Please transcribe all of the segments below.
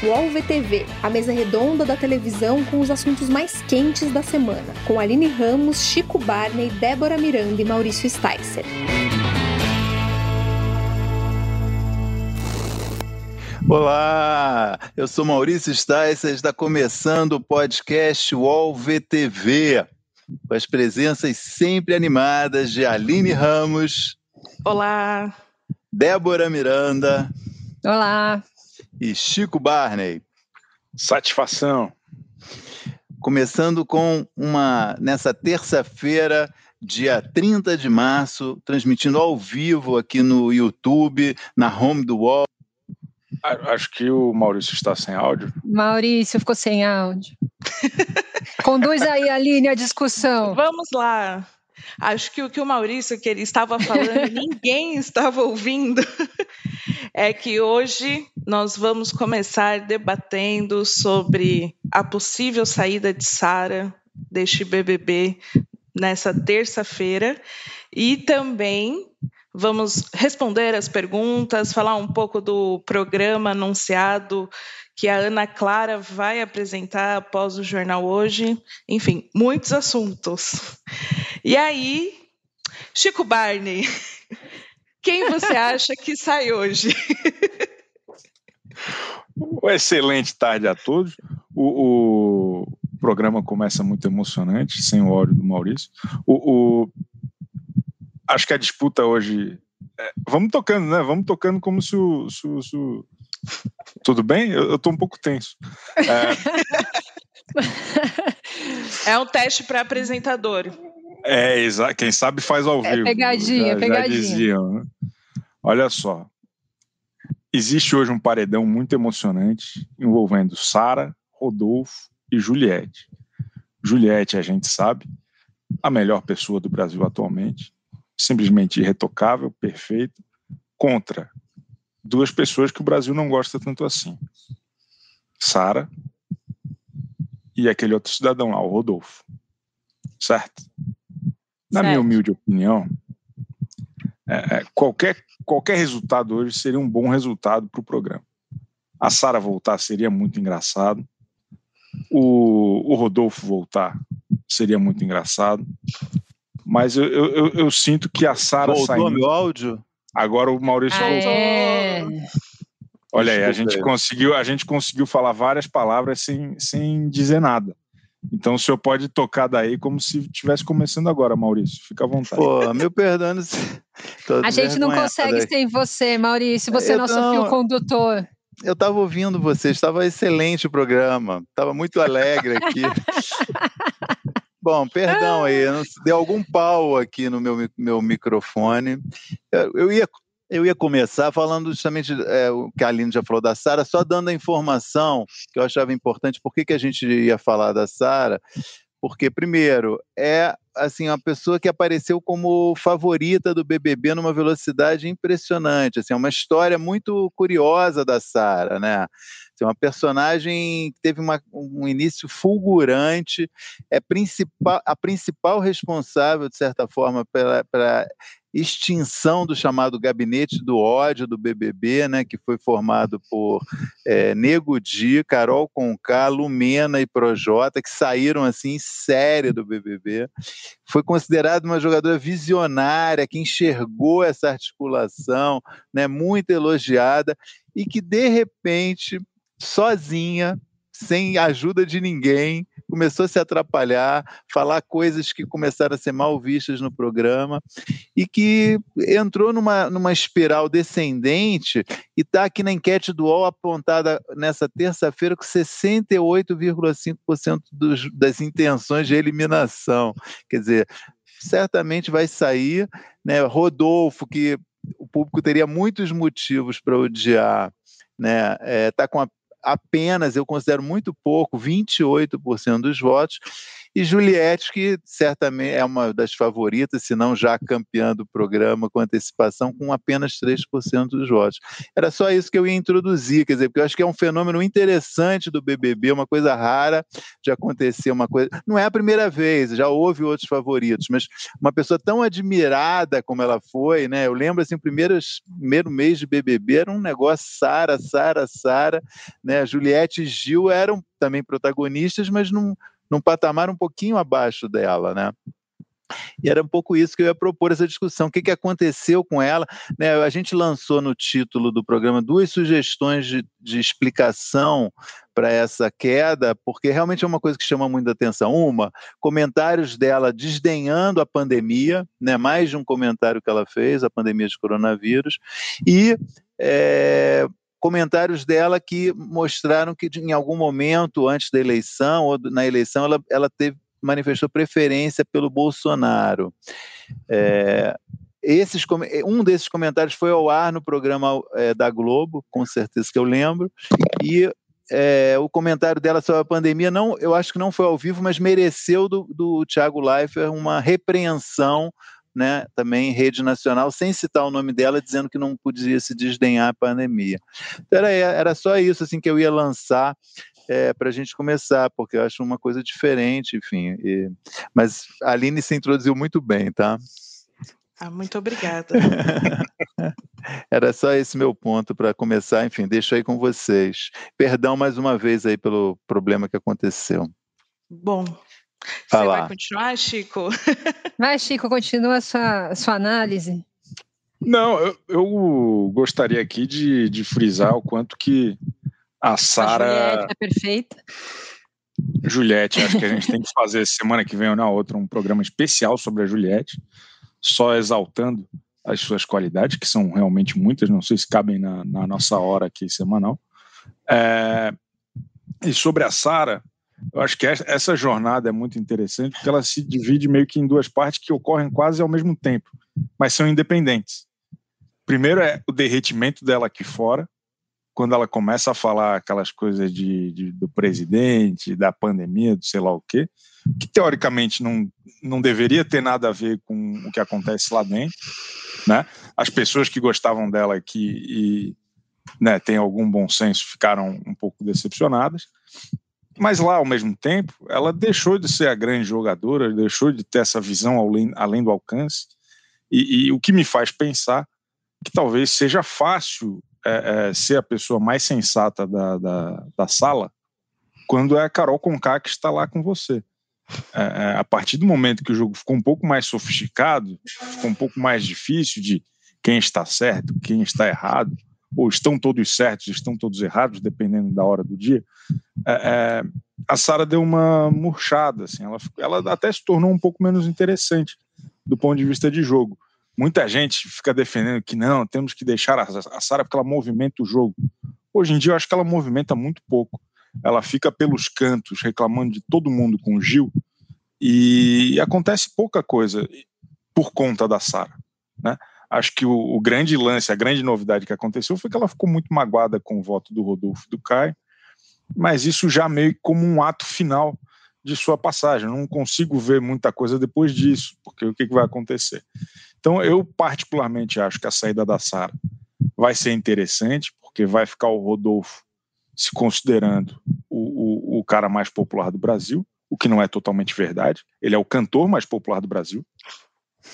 UOL VTV, a mesa redonda da televisão com os assuntos mais quentes da semana, com Aline Ramos, Chico Barney, Débora Miranda e Maurício Sticer. Olá, eu sou Maurício Sticer, está começando o podcast UOL VTV, com as presenças sempre animadas de Aline Ramos. Olá. Débora Miranda. Olá. E Chico Barney. Satisfação. Começando com uma nessa terça-feira, dia 30 de março, transmitindo ao vivo aqui no YouTube, na home do UOL. Acho que o Maurício está sem áudio. Maurício ficou sem áudio. Conduz aí, Aline, a discussão. Vamos lá. Acho que o que o Maurício que ele estava falando, ninguém estava ouvindo, é que hoje nós vamos começar debatendo sobre a possível saída de Sara deste BBB nessa terça-feira. E também vamos responder as perguntas, falar um pouco do programa anunciado que a Ana Clara vai apresentar após o jornal hoje. Enfim, muitos assuntos. E aí, Chico Barney, quem você acha que sai hoje? Uma excelente tarde a todos. O, o, programa começa muito emocionante, sem o ódio do Maurício. O, o acho que a disputa hoje. É, vamos tocando, né? Vamos tocando como se o, se se tudo bem? Eu, estou um pouco tenso. É, é um teste para apresentador. É, exato. Quem sabe faz ao é vivo. Pegadinha, já, pegadinha. Já diziam, né? Olha só. Existe hoje um paredão muito emocionante envolvendo Sara, Rodolfo e Juliette. Juliette, a gente sabe, a melhor pessoa do Brasil atualmente, simplesmente irretocável, perfeita, contra duas pessoas que o Brasil não gosta tanto assim. Sara e aquele outro cidadão lá, o Rodolfo. Certo? Na certo. minha humilde opinião, é, é, qualquer, qualquer resultado hoje seria um bom resultado para o programa. A Sara voltar seria muito engraçado. O, o Rodolfo voltar seria muito engraçado. Mas eu, eu, eu, eu sinto que a Sara saindo... Voltou meu áudio? Agora o Maurício ah, voltou. É. Olha aí, a gente conseguiu, a gente conseguiu falar várias palavras sem, sem dizer nada. Então o senhor pode tocar daí como se estivesse começando agora, Maurício. Fica à vontade. Pô, meu perdão. A gente não consegue sem você, Maurício. Você é nosso não... fio condutor. Eu estava ouvindo você, estava excelente o programa, estava muito alegre aqui. Bom, perdão aí, deu algum pau aqui no meu, meu microfone. Eu, eu ia eu ia começar falando justamente é, o que a Aline já falou da Sara, só dando a informação que eu achava importante. Por que, que a gente ia falar da Sara? Porque, primeiro, é assim uma pessoa que apareceu como favorita do BBB numa velocidade impressionante. Assim, é uma história muito curiosa da Sara, né? Assim, uma personagem que teve uma, um início fulgurante, é principal, a principal responsável, de certa forma, pela, pela extinção do chamado gabinete do ódio do BBB, né, que foi formado por é, Nego Di, Carol Conká, Lumena e Projota, que saíram assim série do BBB. Foi considerada uma jogadora visionária, que enxergou essa articulação, né, muito elogiada, e que de repente, sozinha, sem ajuda de ninguém, começou a se atrapalhar, falar coisas que começaram a ser mal vistas no programa e que entrou numa, numa espiral descendente e está aqui na enquete do UOL apontada nessa terça-feira com 68,5% das intenções de eliminação. Quer dizer, certamente vai sair, né? Rodolfo, que o público teria muitos motivos para odiar, né? Está é, com a apenas, eu considero muito pouco, 28% dos votos. E Juliette, que certamente é uma das favoritas, se não já campeã do programa com antecipação, com apenas 3% dos votos. Era só isso que eu ia introduzir, quer dizer, porque eu acho que é um fenômeno interessante do BBB, uma coisa rara de acontecer, uma coisa. Não é a primeira vez, já houve outros favoritos, mas uma pessoa tão admirada como ela foi, né? Eu lembro assim, o primeiro, mês de BBB era um negócio Sara, Sara, Sara, né? Juliette e Gil eram também protagonistas, mas num, num patamar um pouquinho abaixo dela, né? E era um pouco isso que eu ia propor essa discussão. O que, que aconteceu com ela? Né, a gente lançou no título do programa duas sugestões de, de explicação para essa queda, porque realmente é uma coisa que chama muita atenção. Uma, comentários dela desdenhando a pandemia, né, mais de um comentário que ela fez, a pandemia de coronavírus, e é, comentários dela que mostraram que em algum momento antes da eleição ou na eleição ela, ela teve manifestou preferência pelo Bolsonaro. É, esses, um desses comentários foi ao ar no programa é, da Globo, com certeza que eu lembro, e é, o comentário dela sobre a pandemia, não, eu acho que não foi ao vivo, mas mereceu do, do Tiago Leifert uma repreensão né, também em rede nacional, sem citar o nome dela, dizendo que não podia se desdenhar a pandemia. Então, era, era só isso assim que eu ia lançar é, para a gente começar, porque eu acho uma coisa diferente, enfim. E, mas a Aline se introduziu muito bem, tá? Ah, muito obrigada. Era só esse meu ponto para começar, enfim, deixo aí com vocês. Perdão mais uma vez aí pelo problema que aconteceu. Bom, você vai continuar, Chico? Vai, Chico, continua a sua, a sua análise. Não, eu, eu, gostaria aqui de, de frisar o quanto que a Sara. Juliette é perfeita. Juliette, acho que a gente tem que fazer semana que vem ou na outra um programa especial sobre a Juliette, só exaltando as suas qualidades, que são realmente muitas, não sei se cabem na, na nossa hora aqui semanal. É, e sobre a Sara, eu acho que essa jornada é muito interessante porque ela se divide meio que em duas partes que ocorrem quase ao mesmo tempo, mas são independentes. Primeiro é o derretimento dela aqui fora, quando ela começa a falar aquelas coisas de, de, do presidente, da pandemia, do sei lá o quê, que teoricamente não, não deveria ter nada a ver com o que acontece lá dentro, né? As pessoas que gostavam dela aqui e né, têm algum bom senso ficaram um pouco decepcionadas. Mas lá, ao mesmo tempo, ela deixou de ser a grande jogadora, deixou de ter essa visão além, além do alcance. E, e, o que me faz pensar que talvez seja fácil é, é, ser a pessoa mais sensata da, da, da, sala quando é a Carol Conká que está lá com você. É, é, a partir do momento que o jogo ficou um pouco mais sofisticado, ficou um pouco mais difícil de quem está certo, quem está errado, ou estão todos certos, estão todos errados, dependendo da hora do dia, é, é, a Sara deu uma murchada, assim, ela, ela até se tornou um pouco menos interessante do ponto de vista de jogo. Muita gente fica defendendo que não, temos que deixar a, a Sara porque ela movimenta o jogo. Hoje em dia eu acho que ela movimenta muito pouco. Ela fica pelos cantos reclamando de todo mundo com o Gil e acontece pouca coisa por conta da Sara, né? Acho que o, o, grande lance, a grande novidade que aconteceu foi que ela ficou muito magoada com o voto do Rodolfo e do Caio, mas isso já meio como um ato final de sua passagem. Não consigo ver muita coisa depois disso, porque o que, que vai acontecer? Então, eu particularmente acho que a saída da Sara vai ser interessante, porque vai ficar o Rodolfo se considerando o, o, o cara mais popular do Brasil, o que não é totalmente verdade. Ele é o cantor mais popular do Brasil.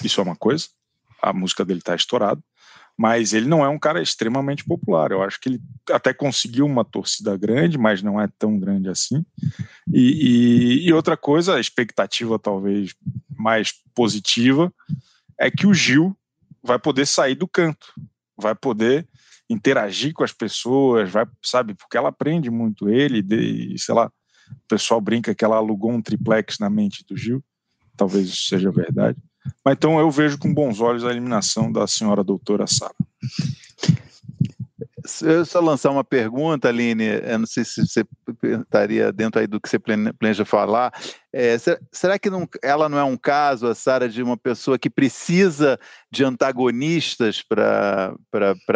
Isso é uma coisa a música dele está estourada, mas ele não é um cara extremamente popular. Eu acho que ele até conseguiu uma torcida grande, mas não é tão grande assim. E, e, e outra coisa, a expectativa talvez mais positiva, é que o Gil vai poder sair do canto, vai poder interagir com as pessoas, vai, sabe, porque ela aprende muito ele, de, sei lá, o pessoal brinca que ela alugou um triplex na mente do Gil, talvez isso seja verdade. Mas então eu vejo com bons olhos a eliminação da senhora doutora Sara. Eu só lançar uma pergunta, Aline, eu não sei se você estaria dentro aí do que você planeja falar. É, será que não, ela não é um caso, a Sara, de uma pessoa que precisa de antagonistas para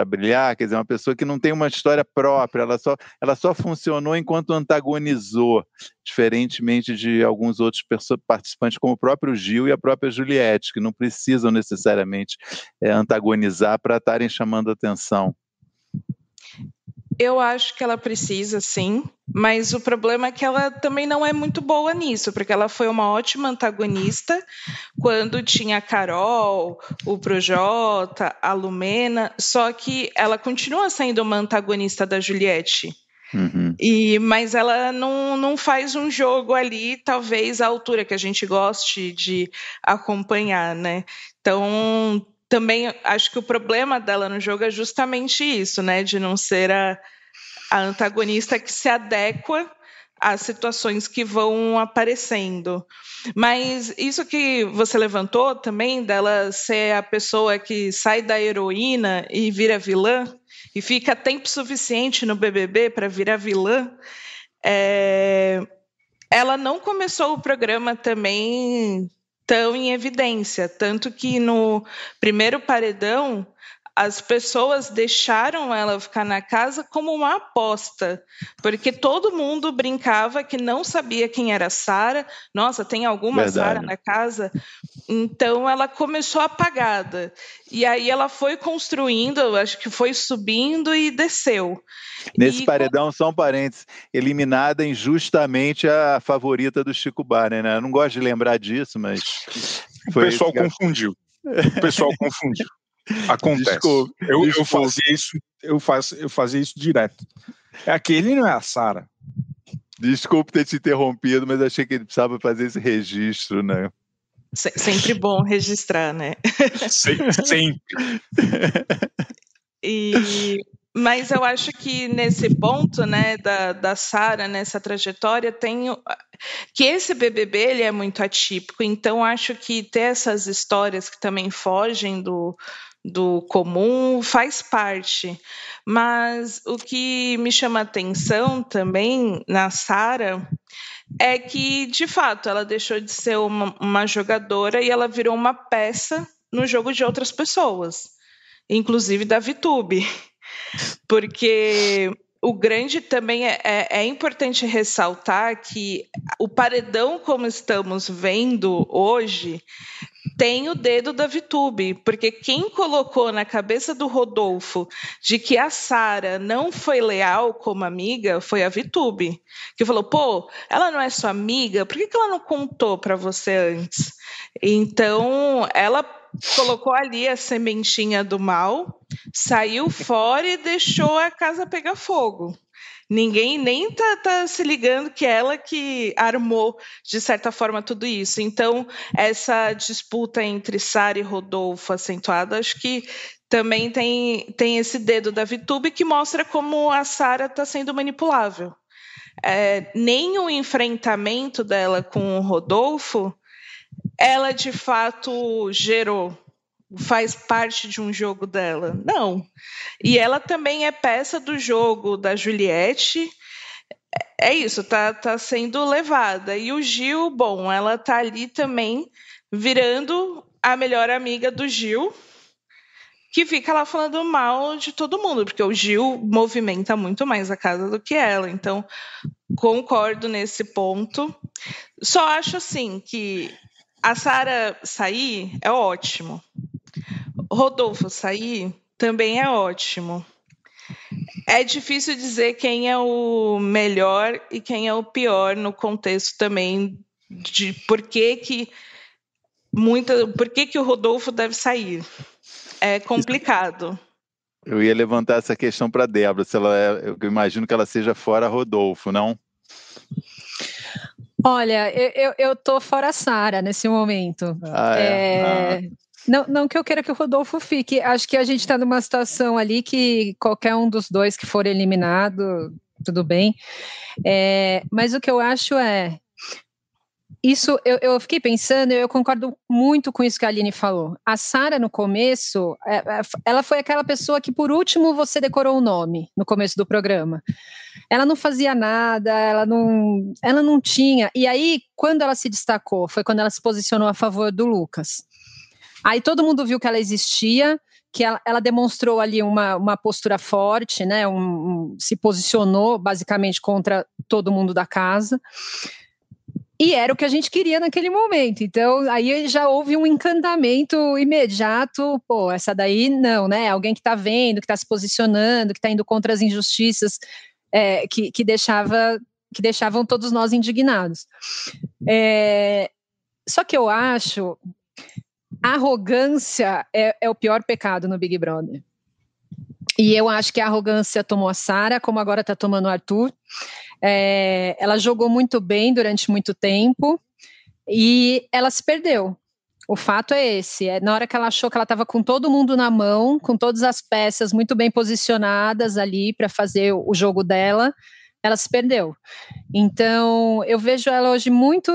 brilhar? Quer dizer, uma pessoa que não tem uma história própria, ela só, ela só funcionou enquanto antagonizou, diferentemente de alguns outros participantes, como o próprio Gil e a própria Juliette, que não precisam necessariamente é, antagonizar para estarem chamando atenção. Eu acho que ela precisa, sim, mas o problema é que ela também não é muito boa nisso, porque ela foi uma ótima antagonista quando tinha a Carol, o Projota, a Lumena, só que ela continua sendo uma antagonista da Juliette. Uhum. E, mas ela não, não faz um jogo ali, talvez à altura que a gente goste de acompanhar, né? Então também acho que o problema dela no jogo é justamente isso, né? De não ser a, a antagonista que se adequa às situações que vão aparecendo. Mas isso que você levantou também, dela ser a pessoa que sai da heroína e vira vilã, e fica tempo suficiente no BBB para virar vilã, é... ela não começou o programa também tão em evidência. Tanto que no primeiro paredão, as pessoas deixaram ela ficar na casa como uma aposta, porque todo mundo brincava que não sabia quem era Sara. Nossa, tem alguma Sara na casa? Então ela começou apagada. E aí ela foi construindo, acho que foi subindo e desceu. Nesse e... paredão, só um parênteses, eliminada injustamente a favorita do Chico Barney, né? Eu não gosto de lembrar disso, mas. o pessoal confundiu. O pessoal confundiu. Acontece. Desculpa, eu, desculpa. eu, fazia isso, eu, faz, eu fazia isso direto. É aquele não é a Sara. Desculpe ter te interrompido, mas achei que ele precisava fazer esse registro, né? sempre bom registrar, né? sempre. e, mas eu acho que nesse ponto, né, da, da Sara, nessa trajetória, tem que esse BBB ele é muito atípico. Então acho que ter essas histórias que também fogem do, do comum faz parte. Mas o que me chama atenção também na Sara é que, de fato, ela deixou de ser uma, uma jogadora e ela virou uma peça no jogo de outras pessoas, inclusive da VTube. Porque o grande também é, é, é, importante ressaltar que o paredão, como estamos vendo hoje, tem o dedo da Vitube, porque quem colocou na cabeça do Rodolfo de que a Sara não foi leal como amiga foi a Vitube, que falou: pô, ela não é sua amiga, por que, que ela não contou para você antes? Então, ela colocou ali a sementinha do mal, saiu fora e deixou a casa pegar fogo ninguém nem tá, tá, se ligando que ela que armou, de certa forma, tudo isso. Então, essa disputa entre Sara e Rodolfo acentuada, acho que também tem, tem esse dedo da VTube que mostra como a Sara está sendo manipulável. É, nem o enfrentamento dela com o Rodolfo, ela de fato gerou faz parte de um jogo dela. Não. E ela também é peça do jogo da Juliette. É isso, tá, tá sendo levada. E o Gil, bom, ela tá ali também virando a melhor amiga do Gil, que fica lá falando mal de todo mundo, porque o Gil movimenta muito mais a casa do que ela. Então, concordo nesse ponto. Só acho assim que a Sara sair é ótimo. Rodolfo sair também é ótimo. É difícil dizer quem é o melhor e quem é o pior no contexto também de por que que muita, por que que o Rodolfo deve sair. É complicado. Eu ia levantar essa questão para Débora, se ela é, eu imagino que ela seja fora Rodolfo, não? Olha, eu, eu tô fora Sara nesse momento. Ah, é. é... Ah. Não, não que eu queira que o Rodolfo fique. Acho que a gente está numa situação ali que qualquer um dos dois que for eliminado, tudo bem. É, mas o que eu acho é isso eu, eu, fiquei pensando, eu concordo muito com isso que a Aline falou. A Sara, no começo, é, é, ela foi aquela pessoa que, por último, você decorou o nome no começo do programa. Ela não fazia nada, ela não, ela não tinha. E aí, quando ela se destacou, foi quando ela se posicionou a favor do Lucas. Aí todo mundo viu que ela existia, que ela, ela demonstrou ali uma, uma postura forte, né? Um, um, se posicionou basicamente contra todo mundo da casa. E era o que a gente queria naquele momento. Então, aí já houve um encantamento imediato. Pô, essa daí não, né? Alguém que está vendo, que está se posicionando, que está indo contra as injustiças é, que, que, deixava, que deixavam todos nós indignados. É, só que eu acho arrogância é, é o pior pecado no Big Brother. E eu acho que a arrogância tomou a Sara, como agora está tomando o Arthur. É, ela jogou muito bem durante muito tempo e ela se perdeu. O fato é esse: é, na hora que ela achou que ela estava com todo mundo na mão, com todas as peças muito bem posicionadas ali para fazer o jogo dela, ela se perdeu. Então, eu vejo ela hoje muito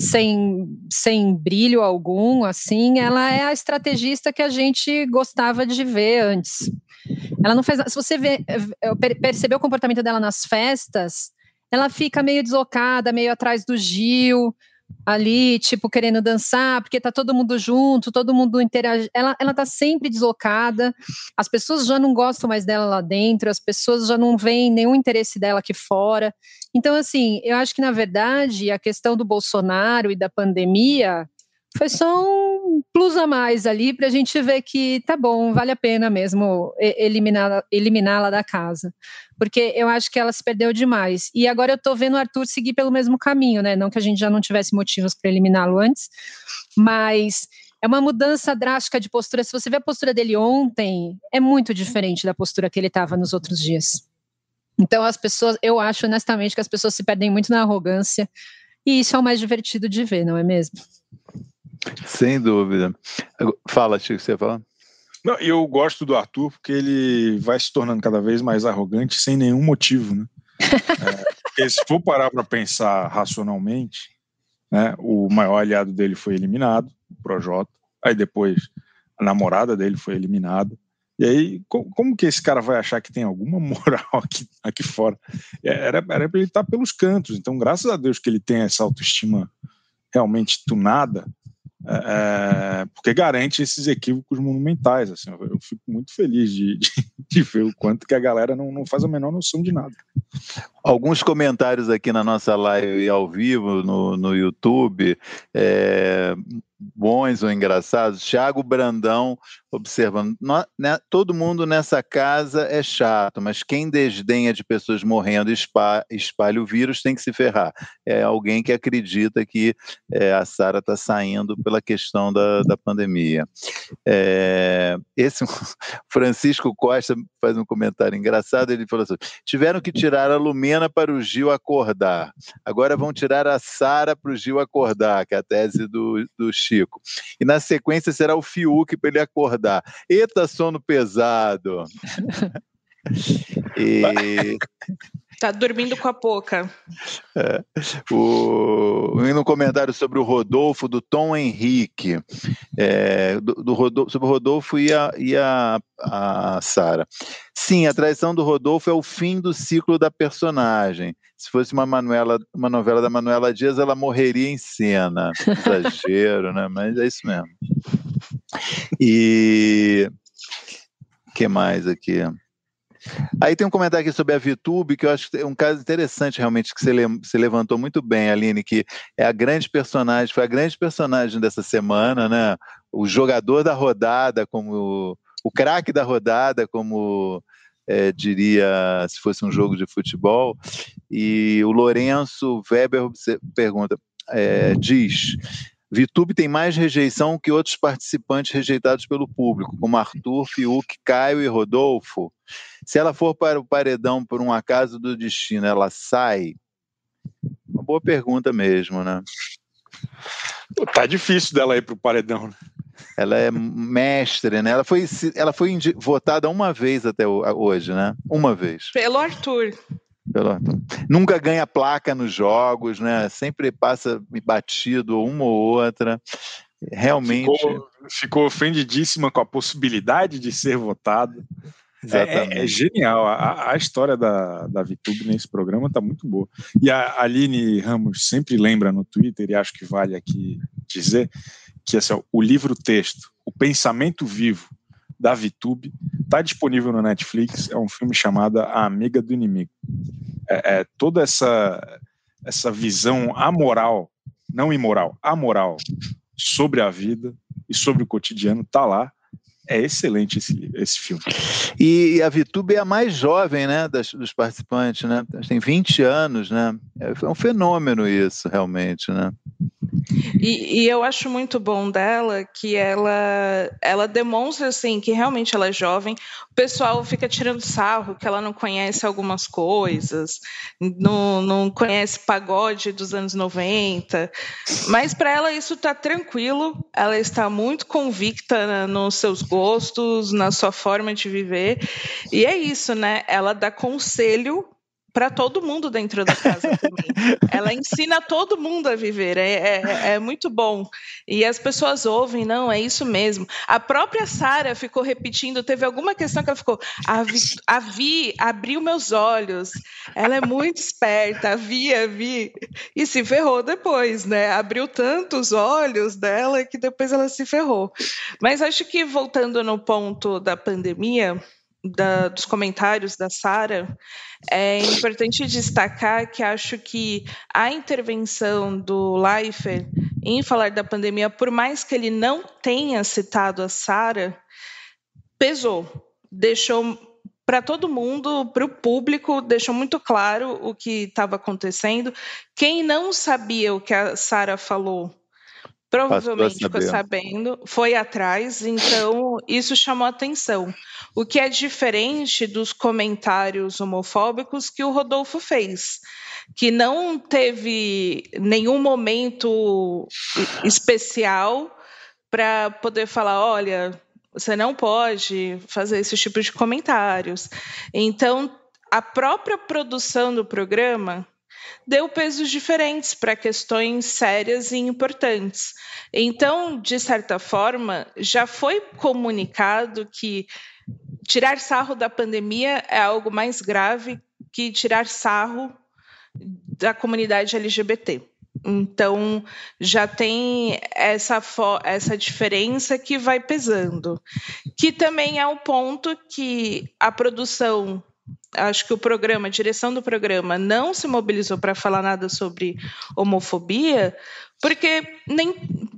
sem, sem brilho algum, assim, ela é a estrategista que a gente gostava de ver antes. Ela não faz. Se você vê, perceber o comportamento dela nas festas, ela fica meio deslocada, meio atrás do Gil, ali, tipo, querendo dançar, porque tá todo mundo junto, todo mundo interage. Ela, ela tá sempre deslocada, as pessoas já não gostam mais dela lá dentro, as pessoas já não veem nenhum interesse dela aqui fora. Então, assim, eu acho que, na verdade, a questão do Bolsonaro e da pandemia foi só um plus a mais ali para a gente ver que tá bom, vale a pena mesmo eliminá-la eliminá da casa. Porque eu acho que ela se perdeu demais. E agora eu tô vendo o Arthur seguir pelo mesmo caminho, né? Não que a gente já não tivesse motivos para eliminá-lo antes, mas é uma mudança drástica de postura. Se você vê a postura dele ontem, é muito diferente da postura que ele estava nos outros dias. Então as pessoas, eu acho honestamente que as pessoas se perdem muito na arrogância, e isso é o mais divertido de ver, não é mesmo? Sem dúvida. Fala, Chico, você fala? Não, eu gosto do Arthur porque ele vai se tornando cada vez mais arrogante sem nenhum motivo, né? é, porque se for parar para pensar racionalmente, né, o maior aliado dele foi eliminado, o Projota, aí depois a namorada dele foi eliminada, e aí, como que esse cara vai achar que tem alguma moral aqui, aqui fora? É, era, era para ele estar pelos cantos. Então, graças a Deus que ele tem essa autoestima realmente tunada, é, é, porque garante esses equívocos monumentais. Assim, eu, fico muito feliz de, de, de, ver o quanto que a galera não, não faz a menor noção de nada. Alguns comentários aqui na nossa live ao vivo no, no YouTube. É, bons ou engraçados. Tiago Brandão observando, né, todo mundo nessa casa é chato, mas quem desdenha de pessoas morrendo e espalha o vírus tem que se ferrar. É alguém que acredita que é, a Sara está saindo pela questão da, da pandemia. É, esse Francisco Costa faz um comentário engraçado, ele falou assim, tiveram que tirar a Lumena para o Gil acordar, agora vão tirar a Sara para o Gil acordar, que é a tese do, do Chico. E na sequência será o Fiuk para ele acordar. Eita, sono pesado. e... Tá dormindo com a pouca. É, o, no comentário sobre o Rodolfo, do Tom Henrique, é, do, do Rodolfo, sobre o Rodolfo e a, e a, a Sara. Sim, a traição do Rodolfo é o fim do ciclo da personagem. Se fosse uma, Manuela, uma novela da Manuela Dias, ela morreria em cena. Exagero, né? Mas é isso mesmo. E que mais aqui? Aí tem um comentário aqui sobre a VTube, que eu acho que é um caso interessante realmente, que você, le você levantou muito bem, Aline, que é a grande personagem, foi a grande personagem dessa semana, né? O jogador da rodada, como o craque da rodada, como é, diria se fosse um jogo de futebol. E o Lourenço Weber pergunta, é, diz Vitube tem mais rejeição que outros participantes rejeitados pelo público, como Arthur, Fiuk, Caio e Rodolfo. Se ela for para o paredão por um acaso do destino, ela sai? Uma boa pergunta mesmo, né? Tá difícil dela ir para o paredão, né? Ela é mestre, né? Ela foi, ela foi votada uma vez até hoje, né? Uma vez. Pelo Arthur. Nunca ganha placa nos jogos, né? Sempre passa batido uma ou outra. Realmente. Ficou, ficou ofendidíssima com a possibilidade de ser votado. É, é, é, genial. A, a, história da, da VTube nesse programa está muito boa. E a Aline Ramos sempre lembra no Twitter, e acho que vale aqui dizer, que assim, o livro texto, O Pensamento Vivo, da VTube, está disponível no Netflix. É um filme chamado A Amiga do Inimigo. É, é toda essa, essa visão amoral, não imoral, amoral, sobre a vida e sobre o cotidiano está lá é excelente esse, esse filme. E a Vitube é a mais jovem, né, das, dos participantes, né? Tem 20 anos, né? É, é um fenômeno isso, realmente, né? E, e, eu acho muito bom dela que ela, ela demonstra assim que realmente ela é jovem. O pessoal fica tirando sarro que ela não conhece algumas coisas, não, não conhece pagode dos anos 90, mas para ela isso está tranquilo. Ela está muito convicta nos seus gostos, na sua forma de viver. E é isso, né? Ela dá conselho para todo mundo dentro da casa também. Ela ensina todo mundo a viver, é, é, é, muito bom. E as pessoas ouvem, não, é isso mesmo. A própria Sara ficou repetindo, teve alguma questão que ela ficou, a Vi, a Vi abriu meus olhos, ela é muito esperta, a Vi, a Vi, e se ferrou depois, né? Abriu tantos olhos dela que depois ela se ferrou. Mas acho que voltando no ponto da pandemia, da, dos comentários da Sara, é importante destacar que acho que a intervenção do Leifert em falar da pandemia, por mais que ele não tenha citado a Sara, pesou, deixou para todo mundo, para o público, deixou muito claro o que estava acontecendo. Quem não sabia o que a Sara falou Provavelmente ficou sabendo, foi atrás, então isso chamou atenção. O que é diferente dos comentários homofóbicos que o Rodolfo fez, que não teve nenhum momento especial para poder falar: olha, você não pode fazer esse tipo de comentários. Então, a própria produção do programa deu pesos diferentes para questões sérias e importantes. Então, de certa forma, já foi comunicado que tirar sarro da pandemia é algo mais grave que tirar sarro da comunidade LGBT. Então, já tem essa, essa diferença que vai pesando. Que também é o ponto que a produção acho que o programa, a direção do programa não se mobilizou para falar nada sobre homofobia, porque nem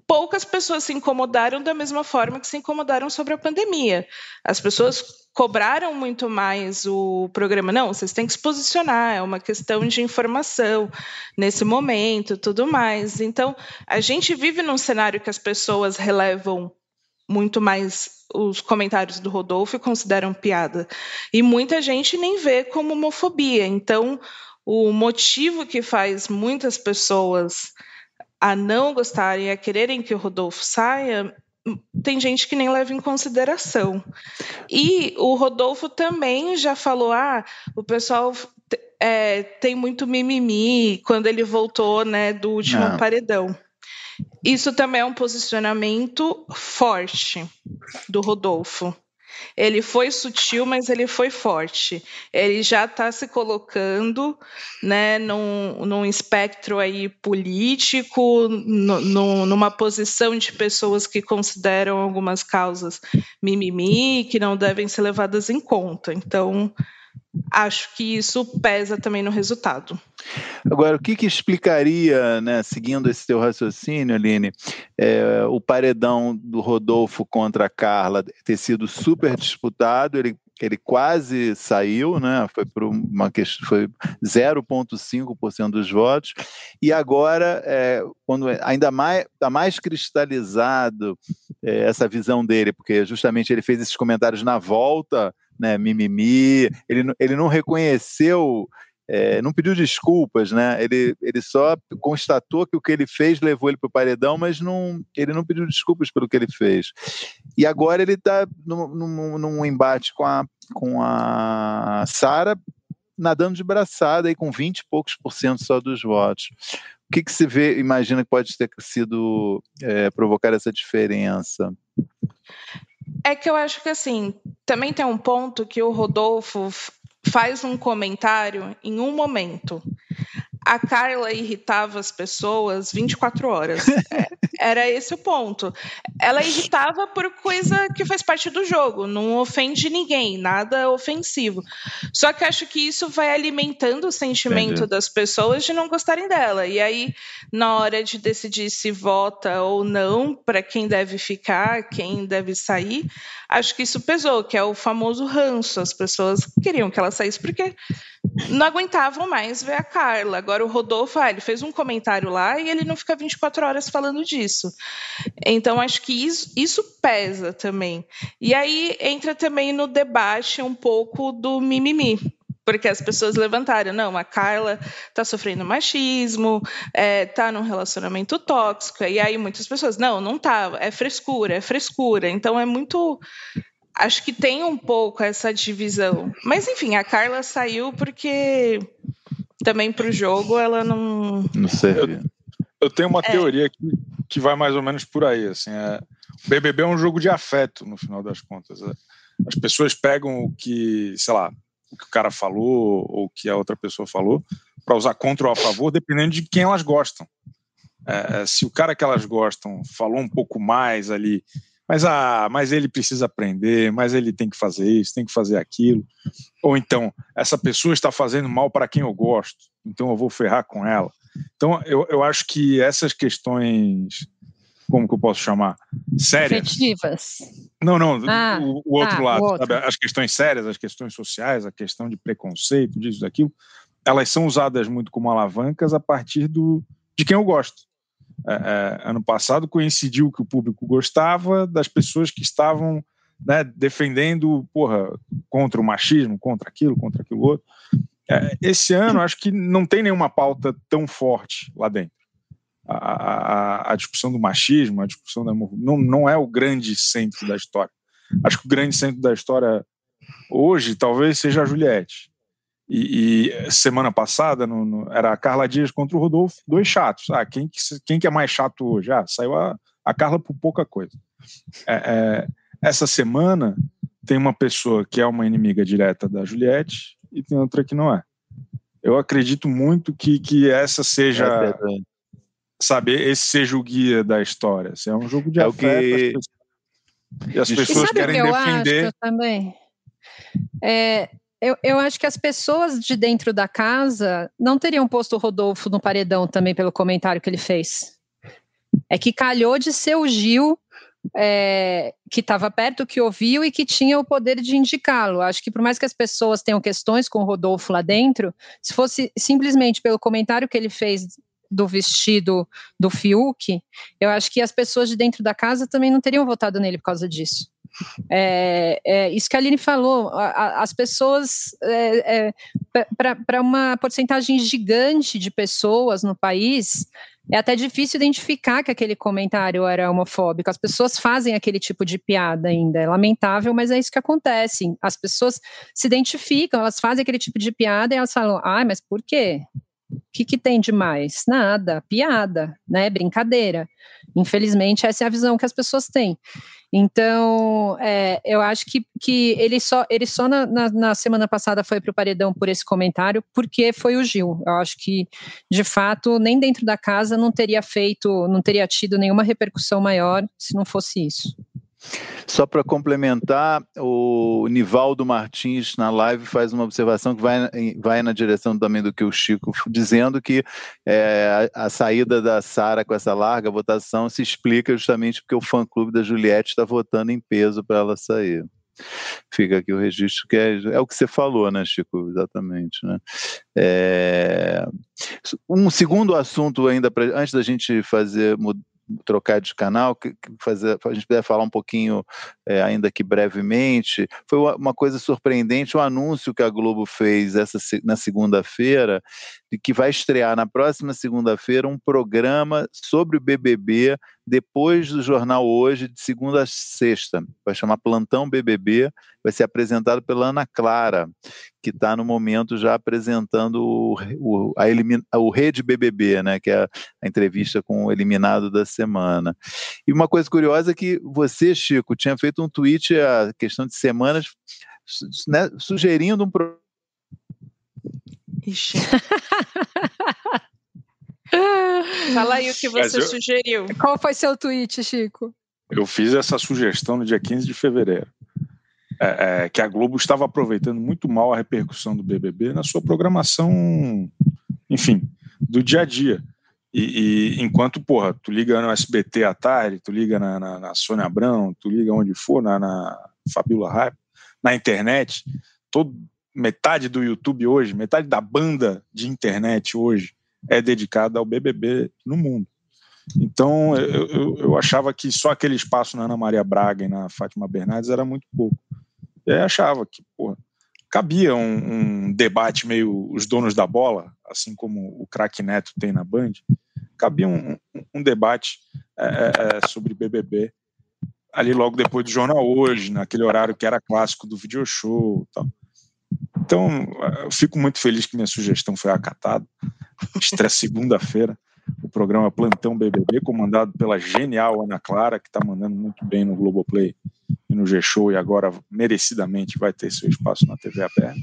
poucas pessoas se incomodaram da mesma forma que se incomodaram sobre a pandemia. As pessoas cobraram muito mais o programa. Não, vocês têm que se posicionar, é uma questão de informação nesse momento, tudo mais. Então, a gente vive num cenário que as pessoas relevam muito mais os comentários do Rodolfo consideram piada. E muita gente nem vê como homofobia. Então, o motivo que faz muitas pessoas a não gostarem, a quererem que o Rodolfo saia, tem gente que nem leva em consideração. E o Rodolfo também já falou: ah, o pessoal é, tem muito mimimi quando ele voltou né, do último não. paredão. Isso também é um posicionamento forte do Rodolfo. Ele foi sutil, mas ele foi forte. Ele já está se colocando né, num, num espectro aí político, no, no, numa posição de pessoas que consideram algumas causas mimimi, que não devem ser levadas em conta. Então, acho que isso pesa também no resultado. Agora, o que, que explicaria, né, seguindo esse teu raciocínio, Aline, é, o paredão do Rodolfo contra a Carla ter sido super disputado, ele ele quase saiu, né? Foi por uma questão, foi 0,5% dos votos, e agora, é, quando ainda mais está mais cristalizado é, essa visão dele, porque justamente ele fez esses comentários na volta né, mimimi, ele, ele não reconheceu, é, não pediu desculpas, né? Ele, ele só constatou que o que ele fez levou ele para o paredão, mas não, ele não pediu desculpas pelo que ele fez. E agora ele está num, num, num, embate com a, com a Sara nadando de braçada aí com 20 e poucos por cento só dos votos. O que, que se vê, imagina que pode ter sido é, provocar essa diferença? É que eu acho que assim, também tem um ponto que o Rodolfo faz um comentário em um momento a Carla irritava as pessoas 24 horas. É, era esse o ponto. Ela irritava por coisa que faz parte do jogo, não ofende ninguém, nada ofensivo. Só que acho que isso vai alimentando o sentimento Entendi. das pessoas de não gostarem dela. E aí, na hora de decidir se vota ou não, para quem deve ficar, quem deve sair, acho que isso pesou, que é o famoso ranço. As pessoas queriam que ela saísse porque não aguentavam mais ver a Carla. Agora o Rodolfo, ah, ele fez um comentário lá e ele não fica 24 horas falando disso. Então acho que isso, isso pesa também. E aí entra também no debate um pouco do mimimi. Porque as pessoas levantaram, não, a Carla está sofrendo machismo, está é, num relacionamento tóxico, e aí muitas pessoas, não, não tá, é frescura, é frescura. Então é muito acho que tem um pouco essa divisão. Mas enfim, a Carla saiu porque também para o jogo ela não. Não sei. Eu, eu tenho uma é. teoria que, que vai mais ou menos por aí. Assim, é, o BBB é um jogo de afeto, no final das contas. É. As pessoas pegam o que, sei lá, o que o cara falou ou o que a outra pessoa falou para usar contra ou a favor, dependendo de quem elas gostam. É, é, se o cara que elas gostam falou um pouco mais ali mas, ah, mas ele precisa aprender, mas ele tem que fazer isso, tem que fazer aquilo. Ou então, essa pessoa está fazendo mal para quem eu gosto, então eu vou ferrar com ela. Então, eu, eu acho que essas questões, como que eu posso chamar? Sérias. Efetivas. Não, não, ah, o, o, outro ah, lado, o outro. Sabe? as questões sérias, as questões sociais, a questão de preconceito, disso, daquilo, elas são usadas muito como alavancas a partir do, de quem eu gosto. É, é, ano passado coincidiu que o público gostava das pessoas que estavam né, defendendo porra, contra o machismo, contra aquilo, contra aquilo outro. É, esse ano, acho que não tem nenhuma pauta tão forte lá dentro. A, a, a discussão do machismo, a discussão da não, não é o grande centro da história. Acho que o grande centro da história hoje talvez seja a Juliette. E, e, semana passada no, no, era a Carla Dias contra o Rodolfo, dois chatos. Ah, quem, quem que é mais chato hoje? Ah, saiu a, a Carla por pouca coisa. É, é, essa semana tem uma pessoa que é uma inimiga direta da Juliette e tem outra que não é. Eu acredito muito que, que essa seja, é sabe, esse seja o guia da história. Assim, é um jogo de é afeto. Que... E as pessoas querem que defender. Acho também. É, eu, eu acho que as pessoas de dentro da casa não teriam posto o Rodolfo no paredão também pelo comentário que ele fez. É que calhou de ser o Gil é, que estava perto, que ouviu e que tinha o poder de indicá-lo. Acho que por mais que as pessoas tenham questões com o Rodolfo lá dentro, se fosse simplesmente pelo comentário que ele fez do vestido do Fiuk, eu acho que as pessoas de dentro da casa também não teriam votado nele por causa disso. É, é, isso que a Aline falou, a, a, as pessoas, é, é para uma porcentagem gigante de pessoas no país, é até difícil identificar que aquele comentário era homofóbico. As pessoas fazem aquele tipo de piada ainda. É lamentável, mas é isso que acontece. As pessoas se identificam, elas fazem aquele tipo de piada e elas falam: ah, mas por quê? O que, que tem de mais? Nada, piada, né? Brincadeira. Infelizmente, essa é a visão que as pessoas têm. Então, é, eu acho que, que ele só, ele só na, na, na semana passada foi para o paredão por esse comentário, porque foi o Gil. Eu acho que, de fato, nem dentro da casa não teria feito, não teria tido nenhuma repercussão maior se não fosse isso. Só para complementar, o Nivaldo Martins na live faz uma observação que vai, vai na direção também do que o Chico, dizendo que é, a, a, saída da Sara com essa larga votação se explica justamente porque o fã-clube da Juliette está votando em peso para ela sair. Fica aqui o registro, que é, é o que você falou, né, Chico? Exatamente. Né? É, um segundo assunto ainda, pra, antes da gente fazer trocar de canal, que, que fazer, a gente puder falar um pouquinho, é, ainda que brevemente, foi uma coisa surpreendente o anúncio que a Globo fez essa, na segunda-feira que vai estrear na próxima segunda-feira um programa sobre o BBB depois do jornal hoje de segunda a sexta. Vai chamar Plantão BBB, vai ser apresentado pela Ana Clara, que está no momento já apresentando o, o, a elimina, o Rede BBB, né, que é a entrevista com o eliminado da semana. E uma coisa curiosa é que você, Chico, tinha feito um tweet a questão de semanas né, sugerindo um Ixi. Fala aí o que você eu... sugeriu. Qual foi seu tweet, Chico? Eu fiz essa sugestão no dia 15 de fevereiro. É, é, que a Globo estava aproveitando muito mal a repercussão do BBB na sua programação, enfim, do dia a dia. E, e, enquanto, porra, tu liga no SBT à tarde, tu liga na, na, na Sônia Abrão, tu liga onde for, na, na Fabiola Hype, na internet, todo, metade do YouTube hoje, metade da banda de internet hoje é dedicada ao BBB no mundo. Então, eu, eu, eu, achava que só aquele espaço na Ana Maria Braga e na Fátima Bernardes era muito pouco. E aí achava que, porra, cabia um, um, debate meio os donos da bola, assim como o craque Neto tem na Band, cabia um, um debate é, é, é sobre BBB ali logo depois do Jornal Hoje, naquele horário que era clássico do video show tal. Então, eu fico muito feliz que minha sugestão foi acatada. Estreia segunda-feira o programa Plantão BBB, comandado pela genial Ana Clara, que está mandando muito bem no Globoplay e no G-Show, e agora merecidamente vai ter seu espaço na TV aberta.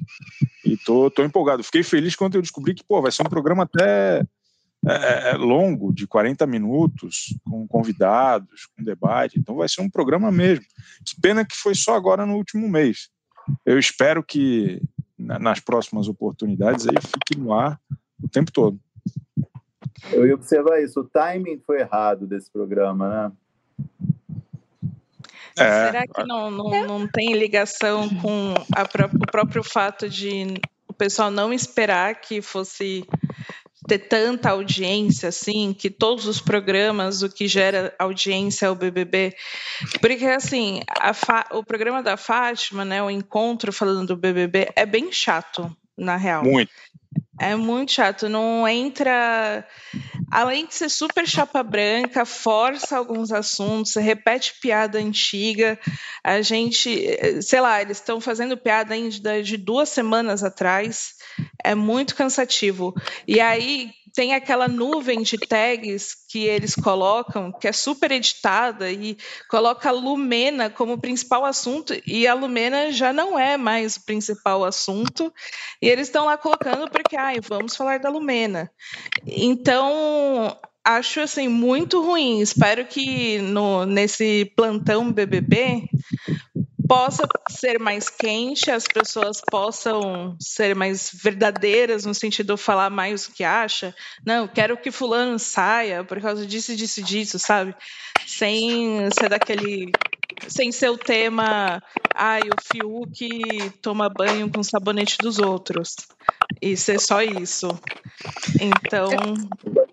E tô, tô empolgado. Fiquei feliz quando eu descobri que pô, vai ser um programa até é, é, é longo, de 40 minutos, com convidados, com debate. Então vai ser um programa mesmo. Que pena que foi só agora no último mês. Eu espero que nas próximas oportunidades aí fique no ar o tempo todo. Eu ia observar isso, o timing foi errado desse programa, né? É, Será que não, não, não tem ligação com pró o próprio fato de o pessoal não esperar que fosse ter tanta audiência assim, que todos os programas, o que gera audiência é o BBB. Porque, assim, o programa da Fátima, né, o encontro falando do BBB, é bem chato, na real. Muito. É muito chato, não entra. Além de ser super chapa branca, força alguns assuntos, repete piada antiga. A gente, sei lá, eles estão fazendo piada ainda de duas semanas atrás. É muito cansativo. E aí, tem aquela nuvem de tags que eles colocam, que é super editada e coloca a Lumena como principal assunto, e a Lumena já não é mais o principal assunto, e eles estão lá colocando porque, ai, vamos falar da Lumena. Então, acho assim muito ruim. Espero que no, nesse plantão BBB possa ser mais quente, as pessoas possam ser mais verdadeiras no sentido de falar mais o que acha. Não, quero que fulano saia por causa disso, disso, disso, sabe? Sem ser daquele sem ser o tema, ai, o Fiuk toma banho com sabonete dos outros. E ser só isso. Então.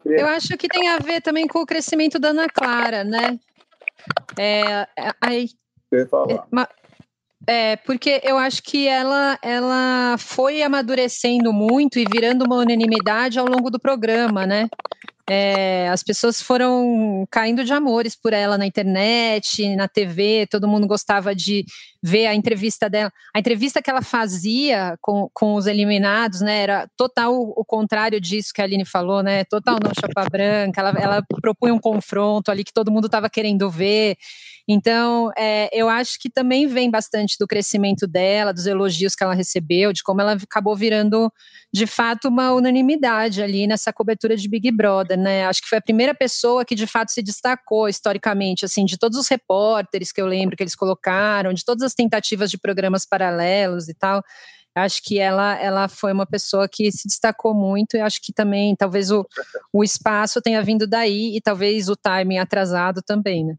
Eu acho que tem a ver também com o crescimento da Ana Clara, né? É, é aí, é, porque eu acho que ela, ela foi amadurecendo muito e virando uma unanimidade ao longo do programa, né? É, as pessoas foram caindo de amores por ela na internet, na TV, todo mundo gostava de ver a entrevista dela. A entrevista que ela fazia com, com os eliminados, né, era total o, contrário disso que a Aline falou, né, total não chapa branca, ela, ela propunha um confronto ali que todo mundo estava querendo ver, então, é, eu acho que também vem bastante do crescimento dela, dos elogios que ela recebeu, de como ela acabou virando, de fato, uma unanimidade ali nessa cobertura de Big Brother, né? Acho que foi a primeira pessoa que, de fato, se destacou historicamente, assim, de todos os repórteres que eu lembro que eles colocaram, de todas as tentativas de programas paralelos e tal. Acho que ela, ela foi uma pessoa que se destacou muito e acho que também, talvez o, o espaço tenha vindo daí e talvez o timing atrasado também, né?